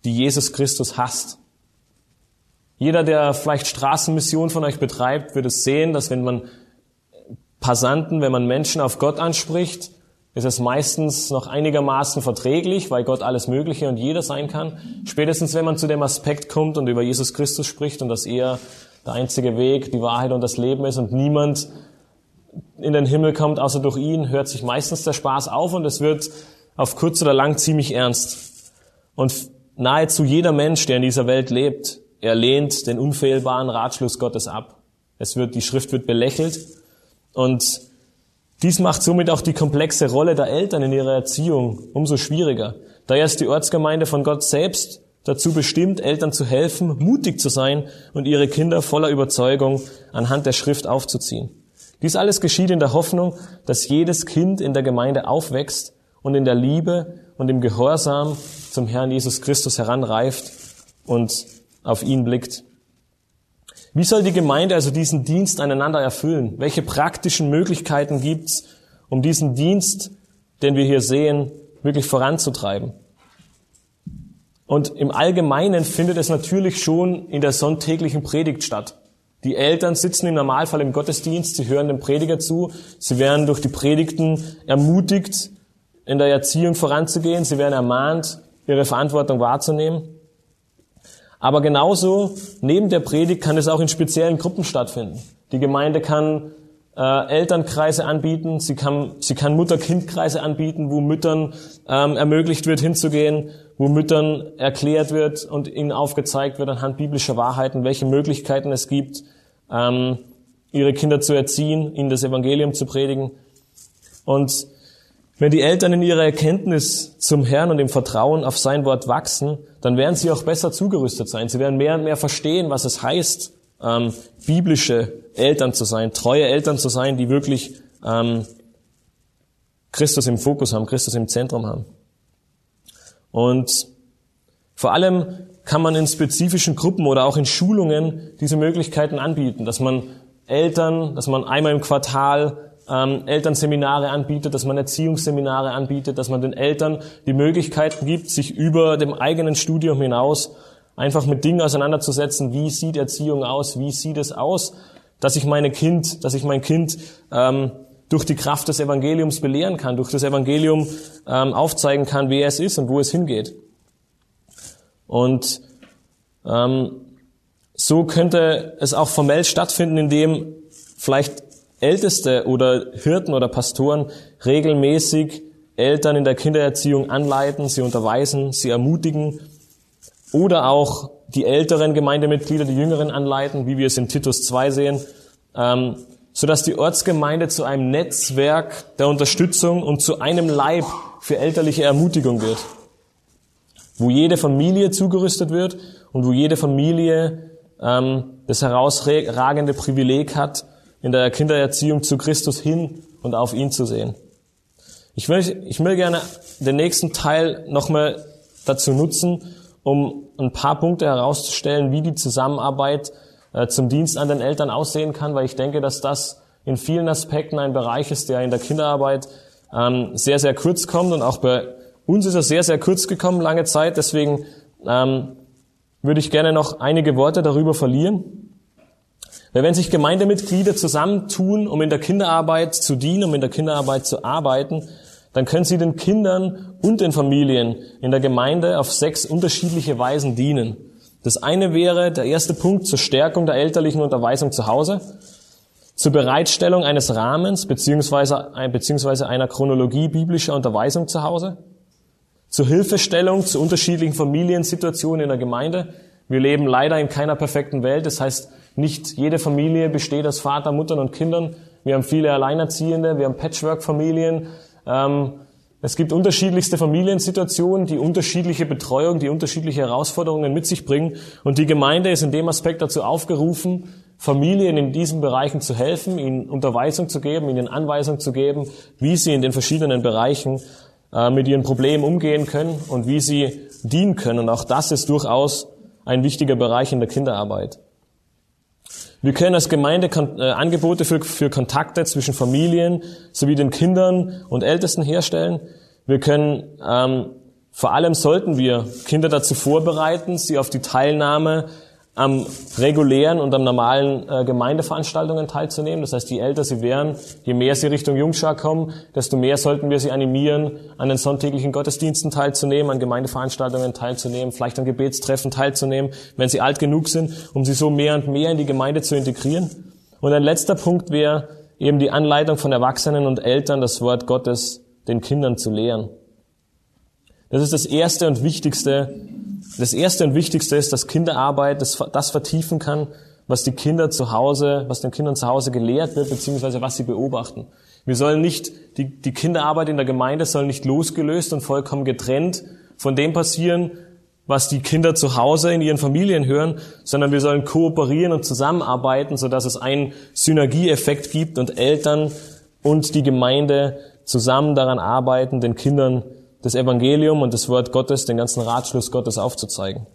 die Jesus Christus hasst. Jeder, der vielleicht Straßenmission von euch betreibt, wird es sehen, dass wenn man Passanten, wenn man Menschen auf Gott anspricht, ist es meistens noch einigermaßen verträglich, weil Gott alles Mögliche und jeder sein kann. Spätestens wenn man zu dem Aspekt kommt und über Jesus Christus spricht und dass er der einzige Weg, die Wahrheit und das Leben ist und niemand in den Himmel kommt außer durch ihn, hört sich meistens der Spaß auf und es wird auf kurz oder lang ziemlich ernst. Und nahezu jeder Mensch, der in dieser Welt lebt, er lehnt den unfehlbaren Ratschluss Gottes ab. Es wird, die Schrift wird belächelt und dies macht somit auch die komplexe Rolle der Eltern in ihrer Erziehung umso schwieriger. Daher ist die Ortsgemeinde von Gott selbst dazu bestimmt, Eltern zu helfen, mutig zu sein und ihre Kinder voller Überzeugung anhand der Schrift aufzuziehen. Dies alles geschieht in der Hoffnung, dass jedes Kind in der Gemeinde aufwächst und in der Liebe und im Gehorsam zum Herrn Jesus Christus heranreift und auf ihn blickt. Wie soll die Gemeinde also diesen Dienst aneinander erfüllen? Welche praktischen Möglichkeiten gibt's, um diesen Dienst, den wir hier sehen, wirklich voranzutreiben? Und im Allgemeinen findet es natürlich schon in der sonntäglichen Predigt statt. Die Eltern sitzen im Normalfall im Gottesdienst, sie hören dem Prediger zu, sie werden durch die Predigten ermutigt, in der Erziehung voranzugehen, sie werden ermahnt, ihre Verantwortung wahrzunehmen. Aber genauso, neben der Predigt kann es auch in speziellen Gruppen stattfinden. Die Gemeinde kann äh, Elternkreise anbieten, sie kann, sie kann Mutter-Kind-Kreise anbieten, wo Müttern ähm, ermöglicht wird, hinzugehen, wo Müttern erklärt wird und ihnen aufgezeigt wird anhand biblischer Wahrheiten, welche Möglichkeiten es gibt, ähm, ihre Kinder zu erziehen, ihnen das Evangelium zu predigen. Und wenn die Eltern in ihrer Erkenntnis zum Herrn und im Vertrauen auf sein Wort wachsen, dann werden sie auch besser zugerüstet sein. Sie werden mehr und mehr verstehen, was es heißt, ähm, biblische Eltern zu sein, treue Eltern zu sein, die wirklich ähm, Christus im Fokus haben, Christus im Zentrum haben. Und vor allem kann man in spezifischen Gruppen oder auch in Schulungen diese Möglichkeiten anbieten, dass man Eltern, dass man einmal im Quartal ähm, Elternseminare anbietet, dass man Erziehungsseminare anbietet, dass man den Eltern die Möglichkeiten gibt, sich über dem eigenen Studium hinaus einfach mit Dingen auseinanderzusetzen. Wie sieht Erziehung aus? Wie sieht es aus, dass ich meine Kind, dass ich mein Kind ähm, durch die Kraft des Evangeliums belehren kann, durch das Evangelium ähm, aufzeigen kann, wer es ist und wo es hingeht. Und ähm, so könnte es auch formell stattfinden, indem vielleicht Älteste oder Hirten oder Pastoren regelmäßig Eltern in der Kindererziehung anleiten, sie unterweisen, sie ermutigen oder auch die älteren Gemeindemitglieder, die jüngeren anleiten, wie wir es in Titus 2 sehen, ähm, sodass die Ortsgemeinde zu einem Netzwerk der Unterstützung und zu einem Leib für elterliche Ermutigung wird, wo jede Familie zugerüstet wird und wo jede Familie ähm, das herausragende Privileg hat, in der Kindererziehung zu Christus hin und auf ihn zu sehen. Ich will, ich will gerne den nächsten Teil nochmal dazu nutzen, um ein paar Punkte herauszustellen, wie die Zusammenarbeit äh, zum Dienst an den Eltern aussehen kann, weil ich denke, dass das in vielen Aspekten ein Bereich ist, der in der Kinderarbeit ähm, sehr, sehr kurz kommt und auch bei uns ist er sehr, sehr kurz gekommen, lange Zeit. Deswegen ähm, würde ich gerne noch einige Worte darüber verlieren. Weil wenn sich Gemeindemitglieder zusammentun, um in der Kinderarbeit zu dienen, um in der Kinderarbeit zu arbeiten, dann können sie den Kindern und den Familien in der Gemeinde auf sechs unterschiedliche Weisen dienen. Das eine wäre der erste Punkt zur Stärkung der elterlichen Unterweisung zu Hause, zur Bereitstellung eines Rahmens beziehungsweise, einer Chronologie biblischer Unterweisung zu Hause, zur Hilfestellung zu unterschiedlichen Familiensituationen in der Gemeinde. Wir leben leider in keiner perfekten Welt. Das heißt, nicht jede Familie besteht aus Vater, Muttern und Kindern. Wir haben viele Alleinerziehende, wir haben Patchwork-Familien. Ähm, es gibt unterschiedlichste Familiensituationen, die unterschiedliche Betreuung, die unterschiedliche Herausforderungen mit sich bringen. Und die Gemeinde ist in dem Aspekt dazu aufgerufen, Familien in diesen Bereichen zu helfen, ihnen Unterweisung zu geben, ihnen Anweisung zu geben, wie sie in den verschiedenen Bereichen äh, mit ihren Problemen umgehen können und wie sie dienen können. Und auch das ist durchaus ein wichtiger Bereich in der Kinderarbeit. Wir können als Gemeinde äh, Angebote für, für Kontakte zwischen Familien sowie den Kindern und Ältesten herstellen. Wir können, ähm, vor allem sollten wir Kinder dazu vorbereiten, sie auf die Teilnahme am regulären und am normalen äh, Gemeindeveranstaltungen teilzunehmen. Das heißt, je älter sie werden, je mehr sie Richtung Jungschar kommen, desto mehr sollten wir sie animieren, an den sonntäglichen Gottesdiensten teilzunehmen, an Gemeindeveranstaltungen teilzunehmen, vielleicht an Gebetstreffen teilzunehmen, wenn sie alt genug sind, um sie so mehr und mehr in die Gemeinde zu integrieren. Und ein letzter Punkt wäre eben die Anleitung von Erwachsenen und Eltern, das Wort Gottes den Kindern zu lehren. Das ist das erste und wichtigste, das erste und wichtigste ist, dass Kinderarbeit das, das vertiefen kann, was die Kinder zu Hause, was den Kindern zu Hause gelehrt wird, beziehungsweise was sie beobachten. Wir sollen nicht, die, die Kinderarbeit in der Gemeinde soll nicht losgelöst und vollkommen getrennt von dem passieren, was die Kinder zu Hause in ihren Familien hören, sondern wir sollen kooperieren und zusammenarbeiten, sodass es einen Synergieeffekt gibt und Eltern und die Gemeinde zusammen daran arbeiten, den Kindern das Evangelium und das Wort Gottes, den ganzen Ratschluss Gottes aufzuzeigen.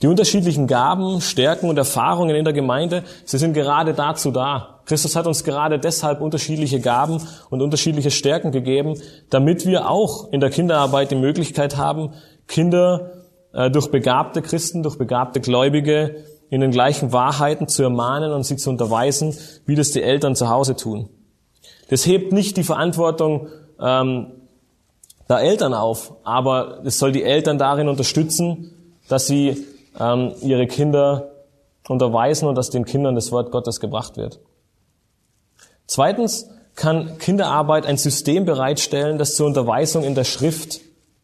Die unterschiedlichen Gaben, Stärken und Erfahrungen in der Gemeinde, sie sind gerade dazu da. Christus hat uns gerade deshalb unterschiedliche Gaben und unterschiedliche Stärken gegeben, damit wir auch in der Kinderarbeit die Möglichkeit haben, Kinder äh, durch begabte Christen, durch begabte Gläubige in den gleichen Wahrheiten zu ermahnen und sie zu unterweisen, wie das die Eltern zu Hause tun. Das hebt nicht die Verantwortung ähm, da Eltern auf, aber es soll die Eltern darin unterstützen, dass sie ähm, ihre Kinder unterweisen und dass den Kindern das Wort Gottes gebracht wird. Zweitens kann Kinderarbeit ein System bereitstellen, das zur Unterweisung in der Schrift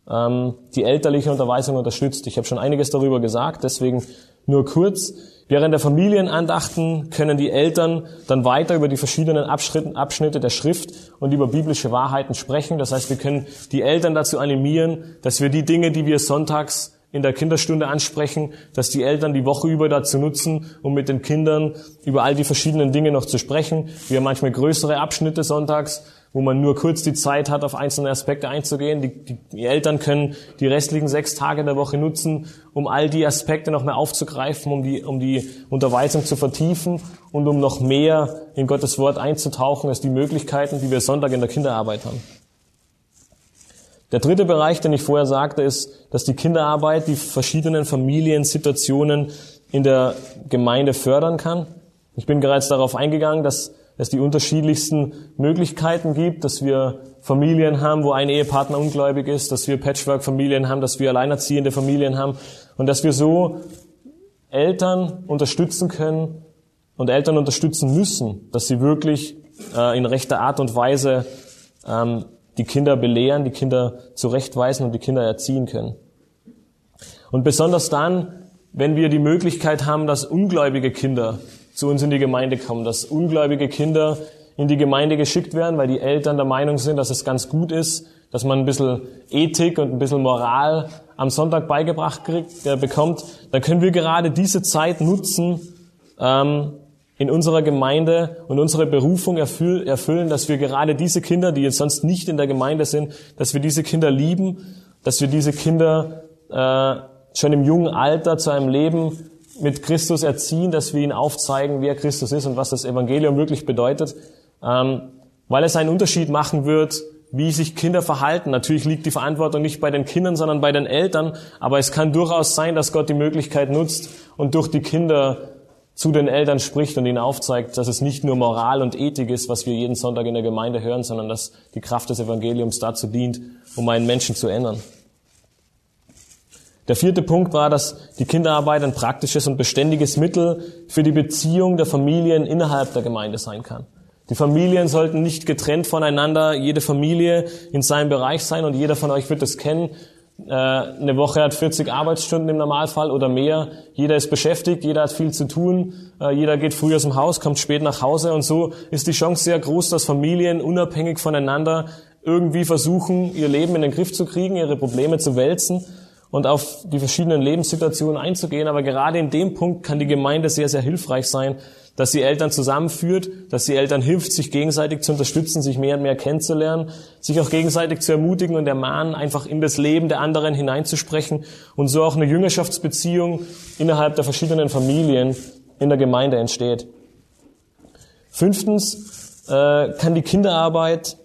ähm, die elterliche Unterweisung unterstützt. Ich habe schon einiges darüber gesagt, deswegen nur kurz. Während der Familienandachten können die Eltern dann weiter über die verschiedenen Abschnitte der Schrift und über biblische Wahrheiten sprechen. Das heißt, wir können die Eltern dazu animieren, dass wir die Dinge, die wir sonntags in der Kinderstunde ansprechen, dass die Eltern die Woche über dazu nutzen, um mit den Kindern über all die verschiedenen Dinge noch zu sprechen. Wir haben manchmal größere Abschnitte sonntags, wo man nur kurz die Zeit hat, auf einzelne Aspekte einzugehen. Die, die, die Eltern können die restlichen sechs Tage der Woche nutzen, um all die Aspekte noch mehr aufzugreifen, um die, um die Unterweisung zu vertiefen und um noch mehr in Gottes Wort einzutauchen, als die Möglichkeiten, die wir Sonntag in der Kinderarbeit haben. Der dritte Bereich, den ich vorher sagte, ist, dass die Kinderarbeit die verschiedenen Familiensituationen in der Gemeinde fördern kann. Ich bin bereits darauf eingegangen, dass es die unterschiedlichsten Möglichkeiten gibt, dass wir Familien haben, wo ein Ehepartner ungläubig ist, dass wir Patchwork-Familien haben, dass wir alleinerziehende Familien haben und dass wir so Eltern unterstützen können und Eltern unterstützen müssen, dass sie wirklich äh, in rechter Art und Weise ähm, die Kinder belehren, die Kinder zurechtweisen und die Kinder erziehen können. Und besonders dann, wenn wir die Möglichkeit haben, dass ungläubige Kinder zu uns in die Gemeinde kommen, dass ungläubige Kinder in die Gemeinde geschickt werden, weil die Eltern der Meinung sind, dass es ganz gut ist, dass man ein bisschen Ethik und ein bisschen Moral am Sonntag beigebracht kriegt, der bekommt, dann können wir gerade diese Zeit nutzen, ähm, in unserer Gemeinde und unsere Berufung erfüllen, dass wir gerade diese Kinder, die jetzt sonst nicht in der Gemeinde sind, dass wir diese Kinder lieben, dass wir diese Kinder äh, schon im jungen Alter zu einem Leben mit Christus erziehen, dass wir ihnen aufzeigen, wer Christus ist und was das Evangelium wirklich bedeutet, ähm, weil es einen Unterschied machen wird, wie sich Kinder verhalten. Natürlich liegt die Verantwortung nicht bei den Kindern, sondern bei den Eltern, aber es kann durchaus sein, dass Gott die Möglichkeit nutzt und durch die Kinder zu den Eltern spricht und ihnen aufzeigt, dass es nicht nur Moral und Ethik ist, was wir jeden Sonntag in der Gemeinde hören, sondern dass die Kraft des Evangeliums dazu dient, um einen Menschen zu ändern. Der vierte Punkt war, dass die Kinderarbeit ein praktisches und beständiges Mittel für die Beziehung der Familien innerhalb der Gemeinde sein kann. Die Familien sollten nicht getrennt voneinander, jede Familie in seinem Bereich sein und jeder von euch wird es kennen. Äh, eine Woche hat 40 Arbeitsstunden im Normalfall oder mehr. Jeder ist beschäftigt, jeder hat viel zu tun, äh, jeder geht früh aus dem Haus, kommt spät nach Hause und so ist die Chance sehr groß, dass Familien unabhängig voneinander irgendwie versuchen, ihr Leben in den Griff zu kriegen, ihre Probleme zu wälzen und auf die verschiedenen Lebenssituationen einzugehen. Aber gerade in dem Punkt kann die Gemeinde sehr, sehr hilfreich sein, dass sie Eltern zusammenführt, dass sie Eltern hilft, sich gegenseitig zu unterstützen, sich mehr und mehr kennenzulernen, sich auch gegenseitig zu ermutigen und ermahnen, einfach in das Leben der anderen hineinzusprechen und so auch eine Jüngerschaftsbeziehung innerhalb der verschiedenen Familien in der Gemeinde entsteht. Fünftens äh, kann die Kinderarbeit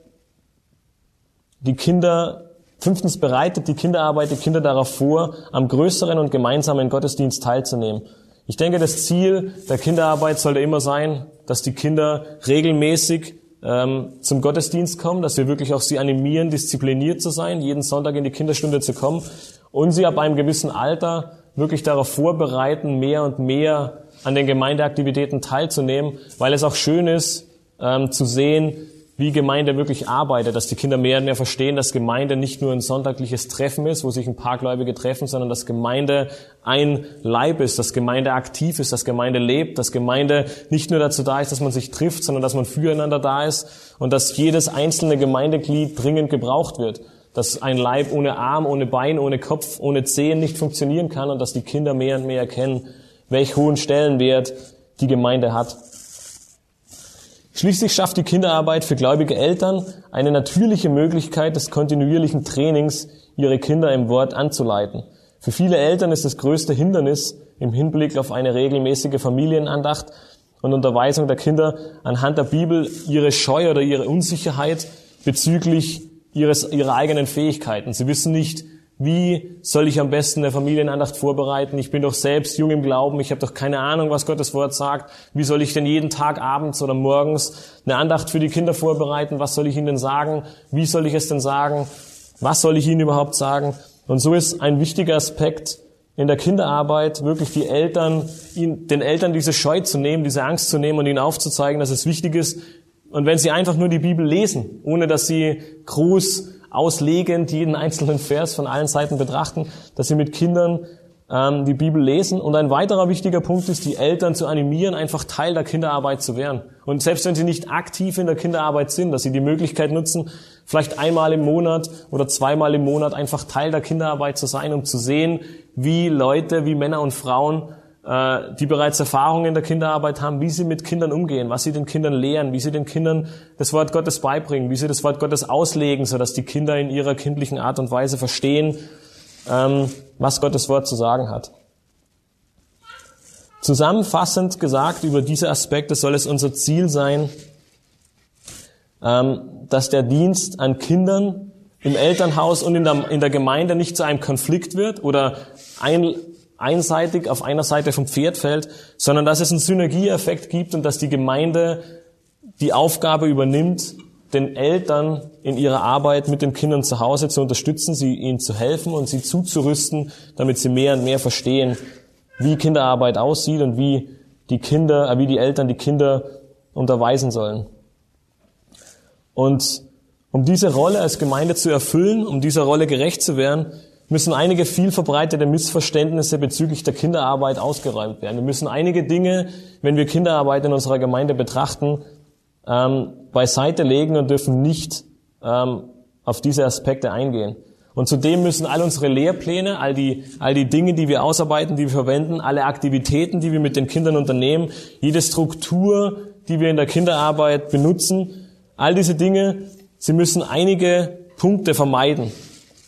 die Kinder Fünftens bereitet die Kinderarbeit die Kinder darauf vor, am größeren und gemeinsamen Gottesdienst teilzunehmen. Ich denke, das Ziel der Kinderarbeit sollte immer sein, dass die Kinder regelmäßig ähm, zum Gottesdienst kommen, dass wir wirklich auch sie animieren, diszipliniert zu sein, jeden Sonntag in die Kinderstunde zu kommen und sie ab einem gewissen Alter wirklich darauf vorbereiten, mehr und mehr an den Gemeindeaktivitäten teilzunehmen, weil es auch schön ist, ähm, zu sehen, wie Gemeinde wirklich arbeitet, dass die Kinder mehr und mehr verstehen, dass Gemeinde nicht nur ein sonntagliches Treffen ist, wo sich ein paar Gläubige treffen, sondern dass Gemeinde ein Leib ist, dass Gemeinde aktiv ist, dass Gemeinde lebt, dass Gemeinde nicht nur dazu da ist, dass man sich trifft, sondern dass man füreinander da ist und dass jedes einzelne Gemeindeglied dringend gebraucht wird. Dass ein Leib ohne Arm, ohne Bein, ohne Kopf, ohne Zehen nicht funktionieren kann und dass die Kinder mehr und mehr erkennen, welch hohen Stellenwert die Gemeinde hat. Schließlich schafft die Kinderarbeit für gläubige Eltern eine natürliche Möglichkeit des kontinuierlichen Trainings, ihre Kinder im Wort anzuleiten. Für viele Eltern ist das größte Hindernis im Hinblick auf eine regelmäßige Familienandacht und Unterweisung der Kinder anhand der Bibel ihre Scheu oder ihre Unsicherheit bezüglich ihres, ihrer eigenen Fähigkeiten. Sie wissen nicht, wie soll ich am besten eine Familienandacht vorbereiten? Ich bin doch selbst jung im Glauben, ich habe doch keine Ahnung, was Gottes Wort sagt. Wie soll ich denn jeden Tag abends oder morgens eine Andacht für die Kinder vorbereiten? Was soll ich ihnen denn sagen? Wie soll ich es denn sagen? Was soll ich ihnen überhaupt sagen? Und so ist ein wichtiger Aspekt in der Kinderarbeit wirklich die Eltern, den Eltern diese Scheu zu nehmen, diese Angst zu nehmen und ihnen aufzuzeigen, dass es wichtig ist. Und wenn sie einfach nur die Bibel lesen, ohne dass sie groß auslegend jeden einzelnen Vers von allen Seiten betrachten, dass sie mit Kindern ähm, die Bibel lesen. Und ein weiterer wichtiger Punkt ist, die Eltern zu animieren, einfach Teil der Kinderarbeit zu werden. Und selbst wenn sie nicht aktiv in der Kinderarbeit sind, dass sie die Möglichkeit nutzen, vielleicht einmal im Monat oder zweimal im Monat einfach Teil der Kinderarbeit zu sein, um zu sehen, wie Leute, wie Männer und Frauen, die bereits Erfahrungen in der Kinderarbeit haben, wie sie mit Kindern umgehen, was sie den Kindern lehren, wie sie den Kindern das Wort Gottes beibringen, wie sie das Wort Gottes auslegen, sodass die Kinder in ihrer kindlichen Art und Weise verstehen, ähm, was Gottes Wort zu sagen hat. Zusammenfassend gesagt über diese Aspekte soll es unser Ziel sein, ähm, dass der Dienst an Kindern im Elternhaus und in der, in der Gemeinde nicht zu einem Konflikt wird oder ein, einseitig auf einer Seite vom Pferd fällt, sondern dass es einen Synergieeffekt gibt und dass die Gemeinde die Aufgabe übernimmt, den Eltern in ihrer Arbeit mit den Kindern zu Hause zu unterstützen, sie ihnen zu helfen und sie zuzurüsten, damit sie mehr und mehr verstehen, wie Kinderarbeit aussieht und wie die Kinder, äh, wie die Eltern die Kinder unterweisen sollen. Und um diese Rolle als Gemeinde zu erfüllen, um dieser Rolle gerecht zu werden, müssen einige viel verbreitete Missverständnisse bezüglich der Kinderarbeit ausgeräumt werden. Wir müssen einige Dinge, wenn wir Kinderarbeit in unserer Gemeinde betrachten, ähm, beiseite legen und dürfen nicht ähm, auf diese Aspekte eingehen. Und zudem müssen all unsere Lehrpläne, all die, all die Dinge, die wir ausarbeiten, die wir verwenden, alle Aktivitäten, die wir mit den Kindern unternehmen, jede Struktur, die wir in der Kinderarbeit benutzen, all diese Dinge, sie müssen einige Punkte vermeiden.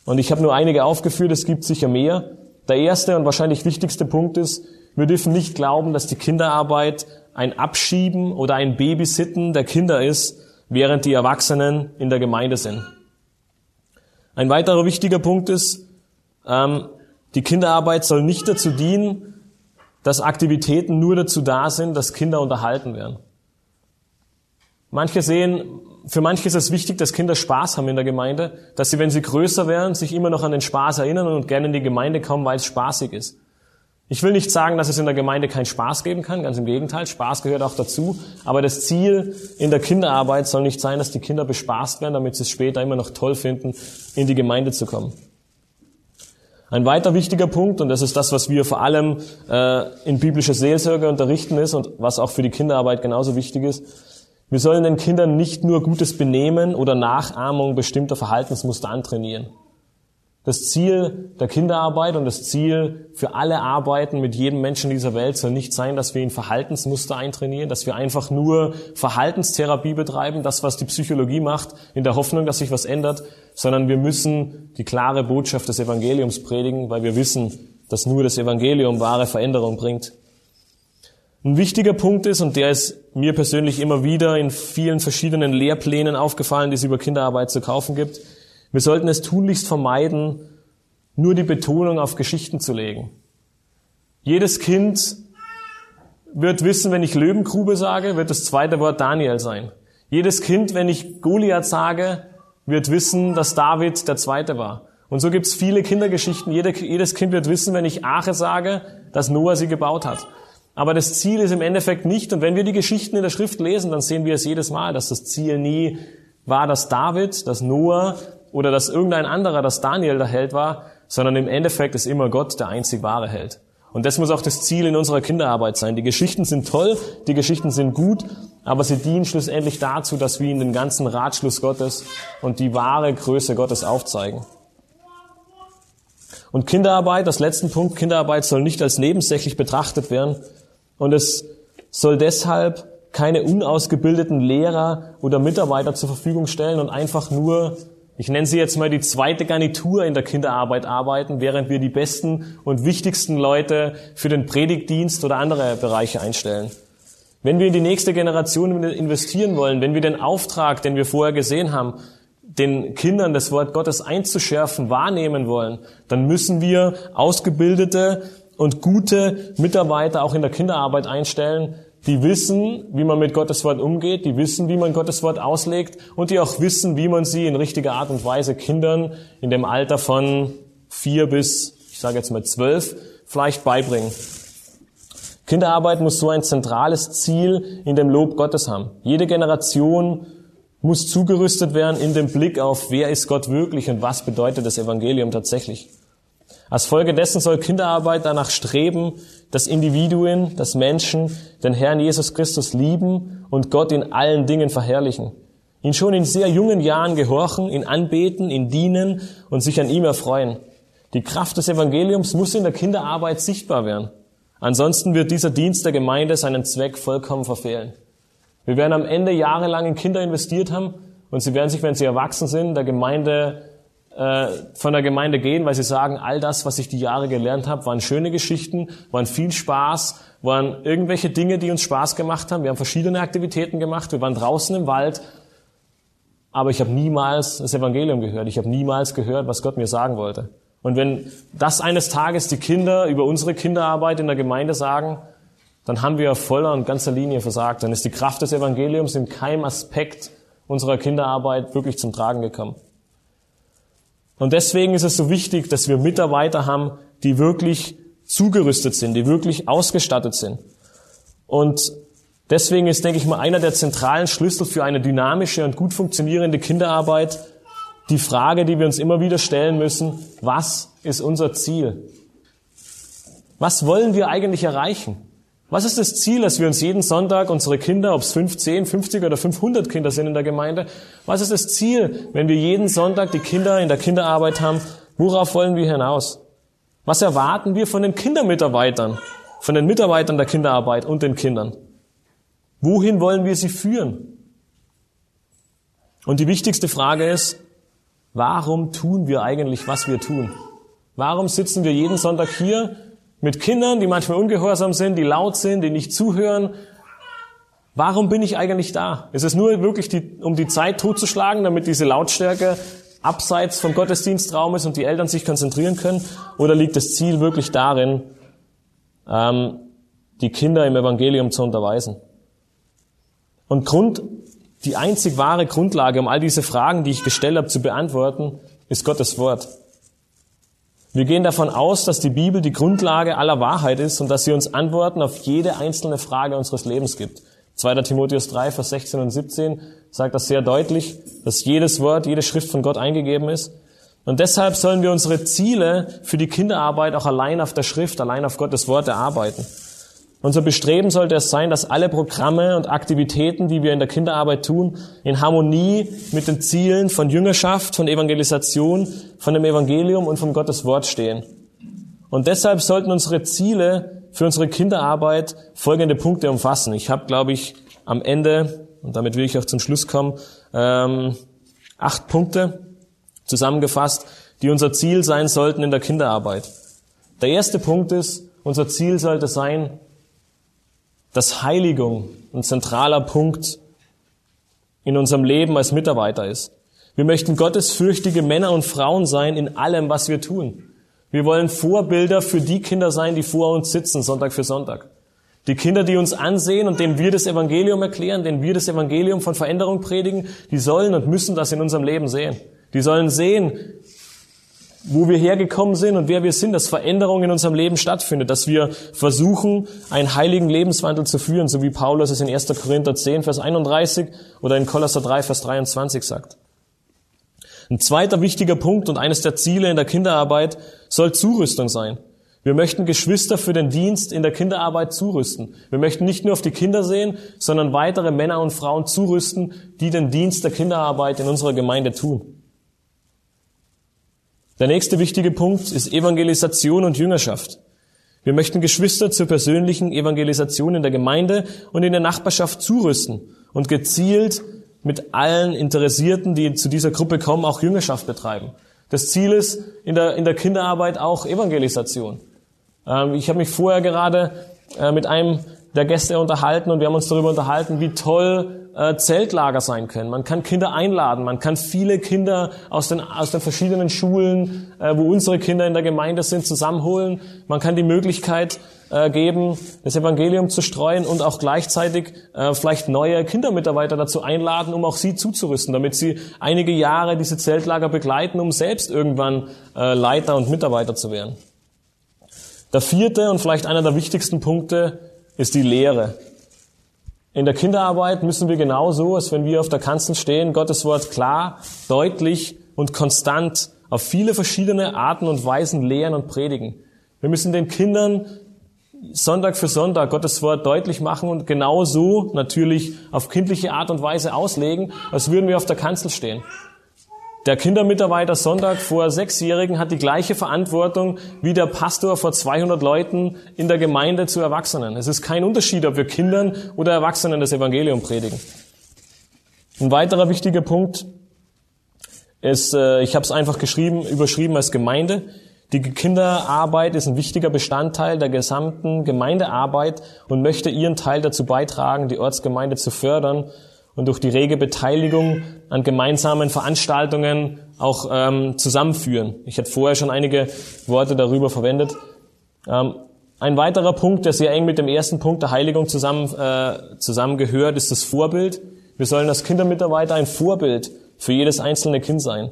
Und ich habe nur einige aufgeführt, es gibt sicher mehr. Der erste und wahrscheinlich wichtigste Punkt ist, wir dürfen nicht glauben, dass die Kinderarbeit ein Abschieben oder ein Babysitten der Kinder ist, während die Erwachsenen in der Gemeinde sind. Ein weiterer wichtiger Punkt ist, ähm, die Kinderarbeit soll nicht dazu dienen, dass Aktivitäten nur dazu da sind, dass Kinder unterhalten werden. Manche sehen, für manche ist es wichtig, dass Kinder Spaß haben in der Gemeinde, dass sie, wenn sie größer werden, sich immer noch an den Spaß erinnern und gerne in die Gemeinde kommen, weil es spaßig ist. Ich will nicht sagen, dass es in der Gemeinde keinen Spaß geben kann, ganz im Gegenteil, Spaß gehört auch dazu, aber das Ziel in der Kinderarbeit soll nicht sein, dass die Kinder bespaßt werden, damit sie es später immer noch toll finden, in die Gemeinde zu kommen. Ein weiter wichtiger Punkt, und das ist das, was wir vor allem äh, in biblischer Seelsorge unterrichten ist und was auch für die Kinderarbeit genauso wichtig ist, wir sollen den Kindern nicht nur gutes Benehmen oder Nachahmung bestimmter Verhaltensmuster antrainieren. Das Ziel der Kinderarbeit und das Ziel für alle Arbeiten mit jedem Menschen dieser Welt soll nicht sein, dass wir ihn Verhaltensmuster eintrainieren, dass wir einfach nur Verhaltenstherapie betreiben, das, was die Psychologie macht, in der Hoffnung, dass sich was ändert, sondern wir müssen die klare Botschaft des Evangeliums predigen, weil wir wissen, dass nur das Evangelium wahre Veränderung bringt. Ein wichtiger Punkt ist, und der ist mir persönlich immer wieder in vielen verschiedenen Lehrplänen aufgefallen, die es über Kinderarbeit zu kaufen gibt, wir sollten es tunlichst vermeiden, nur die Betonung auf Geschichten zu legen. Jedes Kind wird wissen, wenn ich Löwengrube sage, wird das zweite Wort Daniel sein. Jedes Kind, wenn ich Goliath sage, wird wissen, dass David der zweite war. Und so gibt es viele Kindergeschichten. jedes Kind wird wissen, wenn ich Ache sage, dass Noah sie gebaut hat. Aber das Ziel ist im Endeffekt nicht, und wenn wir die Geschichten in der Schrift lesen, dann sehen wir es jedes Mal, dass das Ziel nie war, dass David, dass Noah oder dass irgendein anderer, dass Daniel der Held war, sondern im Endeffekt ist immer Gott der einzig wahre Held. Und das muss auch das Ziel in unserer Kinderarbeit sein. Die Geschichten sind toll, die Geschichten sind gut, aber sie dienen schlussendlich dazu, dass wir ihnen den ganzen Ratschluss Gottes und die wahre Größe Gottes aufzeigen. Und Kinderarbeit, das letzten Punkt, Kinderarbeit soll nicht als nebensächlich betrachtet werden und es soll deshalb keine unausgebildeten Lehrer oder Mitarbeiter zur Verfügung stellen und einfach nur ich nenne sie jetzt mal die zweite Garnitur in der Kinderarbeit arbeiten, während wir die besten und wichtigsten Leute für den Predigtdienst oder andere Bereiche einstellen. Wenn wir in die nächste Generation investieren wollen, wenn wir den Auftrag, den wir vorher gesehen haben, den Kindern das Wort Gottes einzuschärfen, wahrnehmen wollen, dann müssen wir ausgebildete und gute Mitarbeiter auch in der Kinderarbeit einstellen, die wissen, wie man mit Gottes Wort umgeht, die wissen, wie man Gottes Wort auslegt und die auch wissen, wie man sie in richtiger Art und Weise Kindern in dem Alter von vier bis, ich sage jetzt mal zwölf, vielleicht beibringen. Kinderarbeit muss so ein zentrales Ziel in dem Lob Gottes haben. Jede Generation muss zugerüstet werden in dem Blick auf, wer ist Gott wirklich und was bedeutet das Evangelium tatsächlich. Als Folge dessen soll Kinderarbeit danach streben, dass Individuen, dass Menschen den Herrn Jesus Christus lieben und Gott in allen Dingen verherrlichen. Ihn schon in sehr jungen Jahren gehorchen, ihn anbeten, ihn dienen und sich an ihm erfreuen. Die Kraft des Evangeliums muss in der Kinderarbeit sichtbar werden. Ansonsten wird dieser Dienst der Gemeinde seinen Zweck vollkommen verfehlen. Wir werden am Ende jahrelang in Kinder investiert haben und sie werden sich, wenn sie erwachsen sind, der Gemeinde von der Gemeinde gehen, weil sie sagen, all das, was ich die Jahre gelernt habe, waren schöne Geschichten, waren viel Spaß, waren irgendwelche Dinge, die uns Spaß gemacht haben. Wir haben verschiedene Aktivitäten gemacht, wir waren draußen im Wald, aber ich habe niemals das Evangelium gehört. Ich habe niemals gehört, was Gott mir sagen wollte. Und wenn das eines Tages die Kinder über unsere Kinderarbeit in der Gemeinde sagen, dann haben wir voller und ganzer Linie versagt. Dann ist die Kraft des Evangeliums in keinem Aspekt unserer Kinderarbeit wirklich zum Tragen gekommen. Und deswegen ist es so wichtig, dass wir Mitarbeiter haben, die wirklich zugerüstet sind, die wirklich ausgestattet sind. Und deswegen ist, denke ich mal, einer der zentralen Schlüssel für eine dynamische und gut funktionierende Kinderarbeit die Frage, die wir uns immer wieder stellen müssen, was ist unser Ziel? Was wollen wir eigentlich erreichen? Was ist das Ziel, dass wir uns jeden Sonntag unsere Kinder, ob es 15, 50 oder 500 Kinder sind in der Gemeinde, was ist das Ziel, wenn wir jeden Sonntag die Kinder in der Kinderarbeit haben? Worauf wollen wir hinaus? Was erwarten wir von den Kindermitarbeitern, von den Mitarbeitern der Kinderarbeit und den Kindern? Wohin wollen wir sie führen? Und die wichtigste Frage ist, warum tun wir eigentlich, was wir tun? Warum sitzen wir jeden Sonntag hier mit Kindern, die manchmal ungehorsam sind, die laut sind, die nicht zuhören. Warum bin ich eigentlich da? Ist es nur wirklich, die, um die Zeit totzuschlagen, damit diese Lautstärke abseits vom Gottesdienstraum ist und die Eltern sich konzentrieren können? Oder liegt das Ziel wirklich darin, ähm, die Kinder im Evangelium zu unterweisen? Und Grund, die einzig wahre Grundlage, um all diese Fragen, die ich gestellt habe, zu beantworten, ist Gottes Wort. Wir gehen davon aus, dass die Bibel die Grundlage aller Wahrheit ist und dass sie uns Antworten auf jede einzelne Frage unseres Lebens gibt. 2. Timotheus 3, Vers 16 und 17 sagt das sehr deutlich, dass jedes Wort, jede Schrift von Gott eingegeben ist. Und deshalb sollen wir unsere Ziele für die Kinderarbeit auch allein auf der Schrift, allein auf Gottes Wort erarbeiten. Unser Bestreben sollte es sein, dass alle Programme und Aktivitäten, die wir in der Kinderarbeit tun, in Harmonie mit den Zielen von Jüngerschaft, von Evangelisation, von dem Evangelium und vom Gottes Wort stehen. Und deshalb sollten unsere Ziele für unsere Kinderarbeit folgende Punkte umfassen. Ich habe, glaube ich, am Ende, und damit will ich auch zum Schluss kommen, ähm, acht Punkte zusammengefasst, die unser Ziel sein sollten in der Kinderarbeit. Der erste Punkt ist, unser Ziel sollte sein, dass Heiligung ein zentraler Punkt in unserem Leben als Mitarbeiter ist. Wir möchten gottesfürchtige Männer und Frauen sein in allem, was wir tun. Wir wollen Vorbilder für die Kinder sein, die vor uns sitzen, Sonntag für Sonntag. Die Kinder, die uns ansehen und denen wir das Evangelium erklären, denen wir das Evangelium von Veränderung predigen, die sollen und müssen das in unserem Leben sehen. Die sollen sehen, wo wir hergekommen sind und wer wir sind, dass Veränderung in unserem Leben stattfindet, dass wir versuchen, einen heiligen Lebenswandel zu führen, so wie Paulus es in 1. Korinther 10, Vers 31 oder in Kolosser 3, Vers 23 sagt. Ein zweiter wichtiger Punkt und eines der Ziele in der Kinderarbeit soll Zurüstung sein. Wir möchten Geschwister für den Dienst in der Kinderarbeit zurüsten. Wir möchten nicht nur auf die Kinder sehen, sondern weitere Männer und Frauen zurüsten, die den Dienst der Kinderarbeit in unserer Gemeinde tun. Der nächste wichtige Punkt ist Evangelisation und Jüngerschaft. Wir möchten Geschwister zur persönlichen Evangelisation in der Gemeinde und in der Nachbarschaft zurüsten und gezielt mit allen Interessierten, die zu dieser Gruppe kommen, auch Jüngerschaft betreiben. Das Ziel ist in der, in der Kinderarbeit auch Evangelisation. Ähm, ich habe mich vorher gerade äh, mit einem der Gäste unterhalten und wir haben uns darüber unterhalten, wie toll äh, Zeltlager sein können. Man kann Kinder einladen, man kann viele Kinder aus den, aus den verschiedenen Schulen, äh, wo unsere Kinder in der Gemeinde sind, zusammenholen. Man kann die Möglichkeit äh, geben, das Evangelium zu streuen und auch gleichzeitig äh, vielleicht neue Kindermitarbeiter dazu einladen, um auch sie zuzurüsten, damit sie einige Jahre diese Zeltlager begleiten, um selbst irgendwann äh, Leiter und Mitarbeiter zu werden. Der vierte und vielleicht einer der wichtigsten Punkte ist die Lehre. In der Kinderarbeit müssen wir genauso, als wenn wir auf der Kanzel stehen, Gottes Wort klar, deutlich und konstant auf viele verschiedene Arten und Weisen lehren und predigen. Wir müssen den Kindern Sonntag für Sonntag Gottes Wort deutlich machen und genauso natürlich auf kindliche Art und Weise auslegen, als würden wir auf der Kanzel stehen. Der Kindermitarbeiter Sonntag vor Sechsjährigen hat die gleiche Verantwortung wie der Pastor vor 200 Leuten in der Gemeinde zu Erwachsenen. Es ist kein Unterschied, ob wir Kindern oder Erwachsenen das Evangelium predigen. Ein weiterer wichtiger Punkt ist, äh, ich habe es einfach geschrieben, überschrieben als Gemeinde. Die Kinderarbeit ist ein wichtiger Bestandteil der gesamten Gemeindearbeit und möchte ihren Teil dazu beitragen, die Ortsgemeinde zu fördern und durch die rege Beteiligung an gemeinsamen Veranstaltungen auch ähm, zusammenführen. Ich hatte vorher schon einige Worte darüber verwendet. Ähm, ein weiterer Punkt, der sehr eng mit dem ersten Punkt der Heiligung zusammen, äh, zusammengehört, ist das Vorbild. Wir sollen als Kindermitarbeiter ein Vorbild für jedes einzelne Kind sein.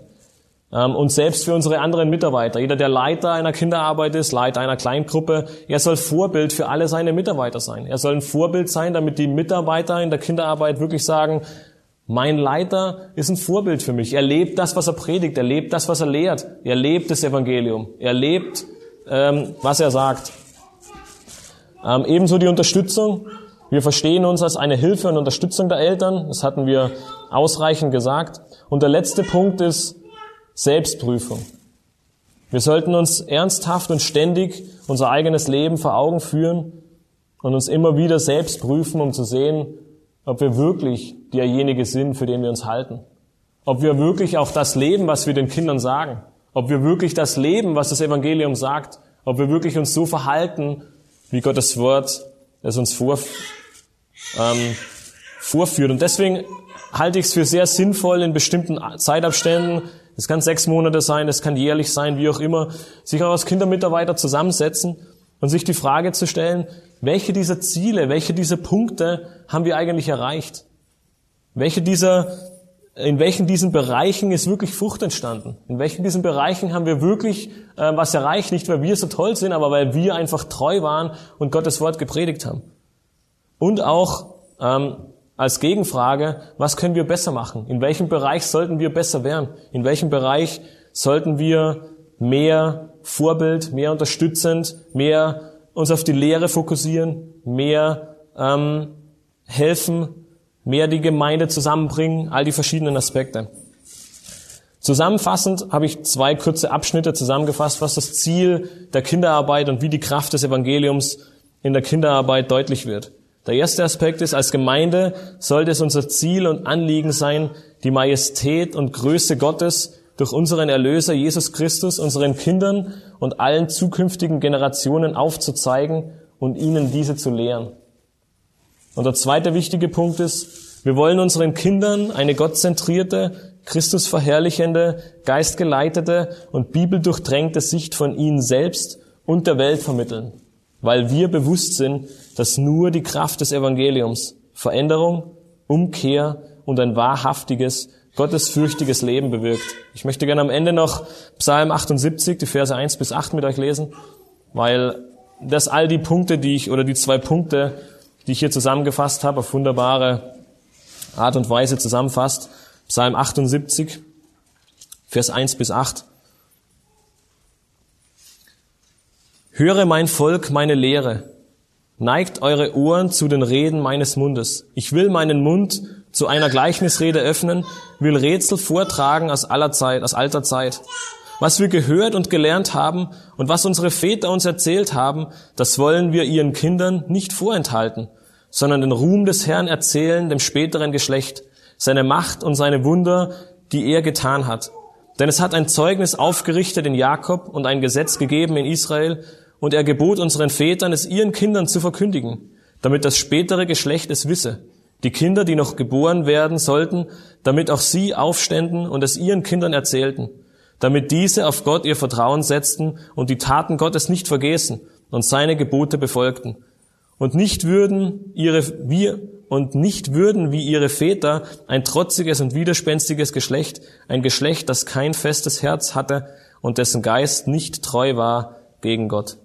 Ähm, und selbst für unsere anderen Mitarbeiter. Jeder, der Leiter einer Kinderarbeit ist, Leiter einer Kleingruppe, er soll Vorbild für alle seine Mitarbeiter sein. Er soll ein Vorbild sein, damit die Mitarbeiter in der Kinderarbeit wirklich sagen, mein Leiter ist ein Vorbild für mich. Er lebt das, was er predigt. Er lebt das, was er lehrt. Er lebt das Evangelium. Er lebt, ähm, was er sagt. Ähm, ebenso die Unterstützung. Wir verstehen uns als eine Hilfe und Unterstützung der Eltern. Das hatten wir ausreichend gesagt. Und der letzte Punkt ist Selbstprüfung. Wir sollten uns ernsthaft und ständig unser eigenes Leben vor Augen führen und uns immer wieder selbst prüfen, um zu sehen, ob wir wirklich derjenige sind, für den wir uns halten. Ob wir wirklich auch das leben, was wir den Kindern sagen. Ob wir wirklich das leben, was das Evangelium sagt. Ob wir wirklich uns so verhalten, wie Gottes Wort es uns vor, ähm, vorführt. Und deswegen halte ich es für sehr sinnvoll, in bestimmten Zeitabständen es kann sechs Monate sein, es kann jährlich sein, wie auch immer, sich auch als Kindermitarbeiter zusammensetzen und sich die Frage zu stellen, welche dieser Ziele, welche dieser Punkte haben wir eigentlich erreicht? Welche dieser, in welchen diesen Bereichen ist wirklich Frucht entstanden? In welchen diesen Bereichen haben wir wirklich äh, was erreicht? Nicht, weil wir so toll sind, aber weil wir einfach treu waren und Gottes Wort gepredigt haben. Und auch, ähm, als Gegenfrage, was können wir besser machen? In welchem Bereich sollten wir besser werden? In welchem Bereich sollten wir mehr Vorbild, mehr unterstützend, mehr uns auf die Lehre fokussieren, mehr ähm, helfen, mehr die Gemeinde zusammenbringen, all die verschiedenen Aspekte. Zusammenfassend habe ich zwei kurze Abschnitte zusammengefasst, was das Ziel der Kinderarbeit und wie die Kraft des Evangeliums in der Kinderarbeit deutlich wird. Der erste Aspekt ist, als Gemeinde sollte es unser Ziel und Anliegen sein, die Majestät und Größe Gottes durch unseren Erlöser Jesus Christus unseren Kindern und allen zukünftigen Generationen aufzuzeigen und ihnen diese zu lehren. Und der zweite wichtige Punkt ist, wir wollen unseren Kindern eine gottzentrierte, Christus verherrlichende, geistgeleitete und bibeldurchdrängte Sicht von ihnen selbst und der Welt vermitteln weil wir bewusst sind, dass nur die Kraft des Evangeliums Veränderung, Umkehr und ein wahrhaftiges, gottesfürchtiges Leben bewirkt. Ich möchte gerne am Ende noch Psalm 78, die Verse 1 bis 8 mit euch lesen, weil das all die Punkte, die ich, oder die zwei Punkte, die ich hier zusammengefasst habe, auf wunderbare Art und Weise zusammenfasst. Psalm 78, Vers 1 bis 8. Höre mein Volk meine Lehre. Neigt eure Ohren zu den Reden meines Mundes. Ich will meinen Mund zu einer Gleichnisrede öffnen, will Rätsel vortragen aus aller Zeit, aus alter Zeit. Was wir gehört und gelernt haben und was unsere Väter uns erzählt haben, das wollen wir ihren Kindern nicht vorenthalten, sondern den Ruhm des Herrn erzählen dem späteren Geschlecht, seine Macht und seine Wunder, die er getan hat. Denn es hat ein Zeugnis aufgerichtet in Jakob und ein Gesetz gegeben in Israel, und er gebot unseren Vätern, es ihren Kindern zu verkündigen, damit das spätere Geschlecht es wisse. Die Kinder, die noch geboren werden sollten, damit auch sie aufständen und es ihren Kindern erzählten, damit diese auf Gott ihr Vertrauen setzten und die Taten Gottes nicht vergessen und seine Gebote befolgten und nicht würden ihre wir und nicht würden wie ihre Väter ein trotziges und widerspenstiges Geschlecht, ein Geschlecht, das kein festes Herz hatte und dessen Geist nicht treu war gegen Gott.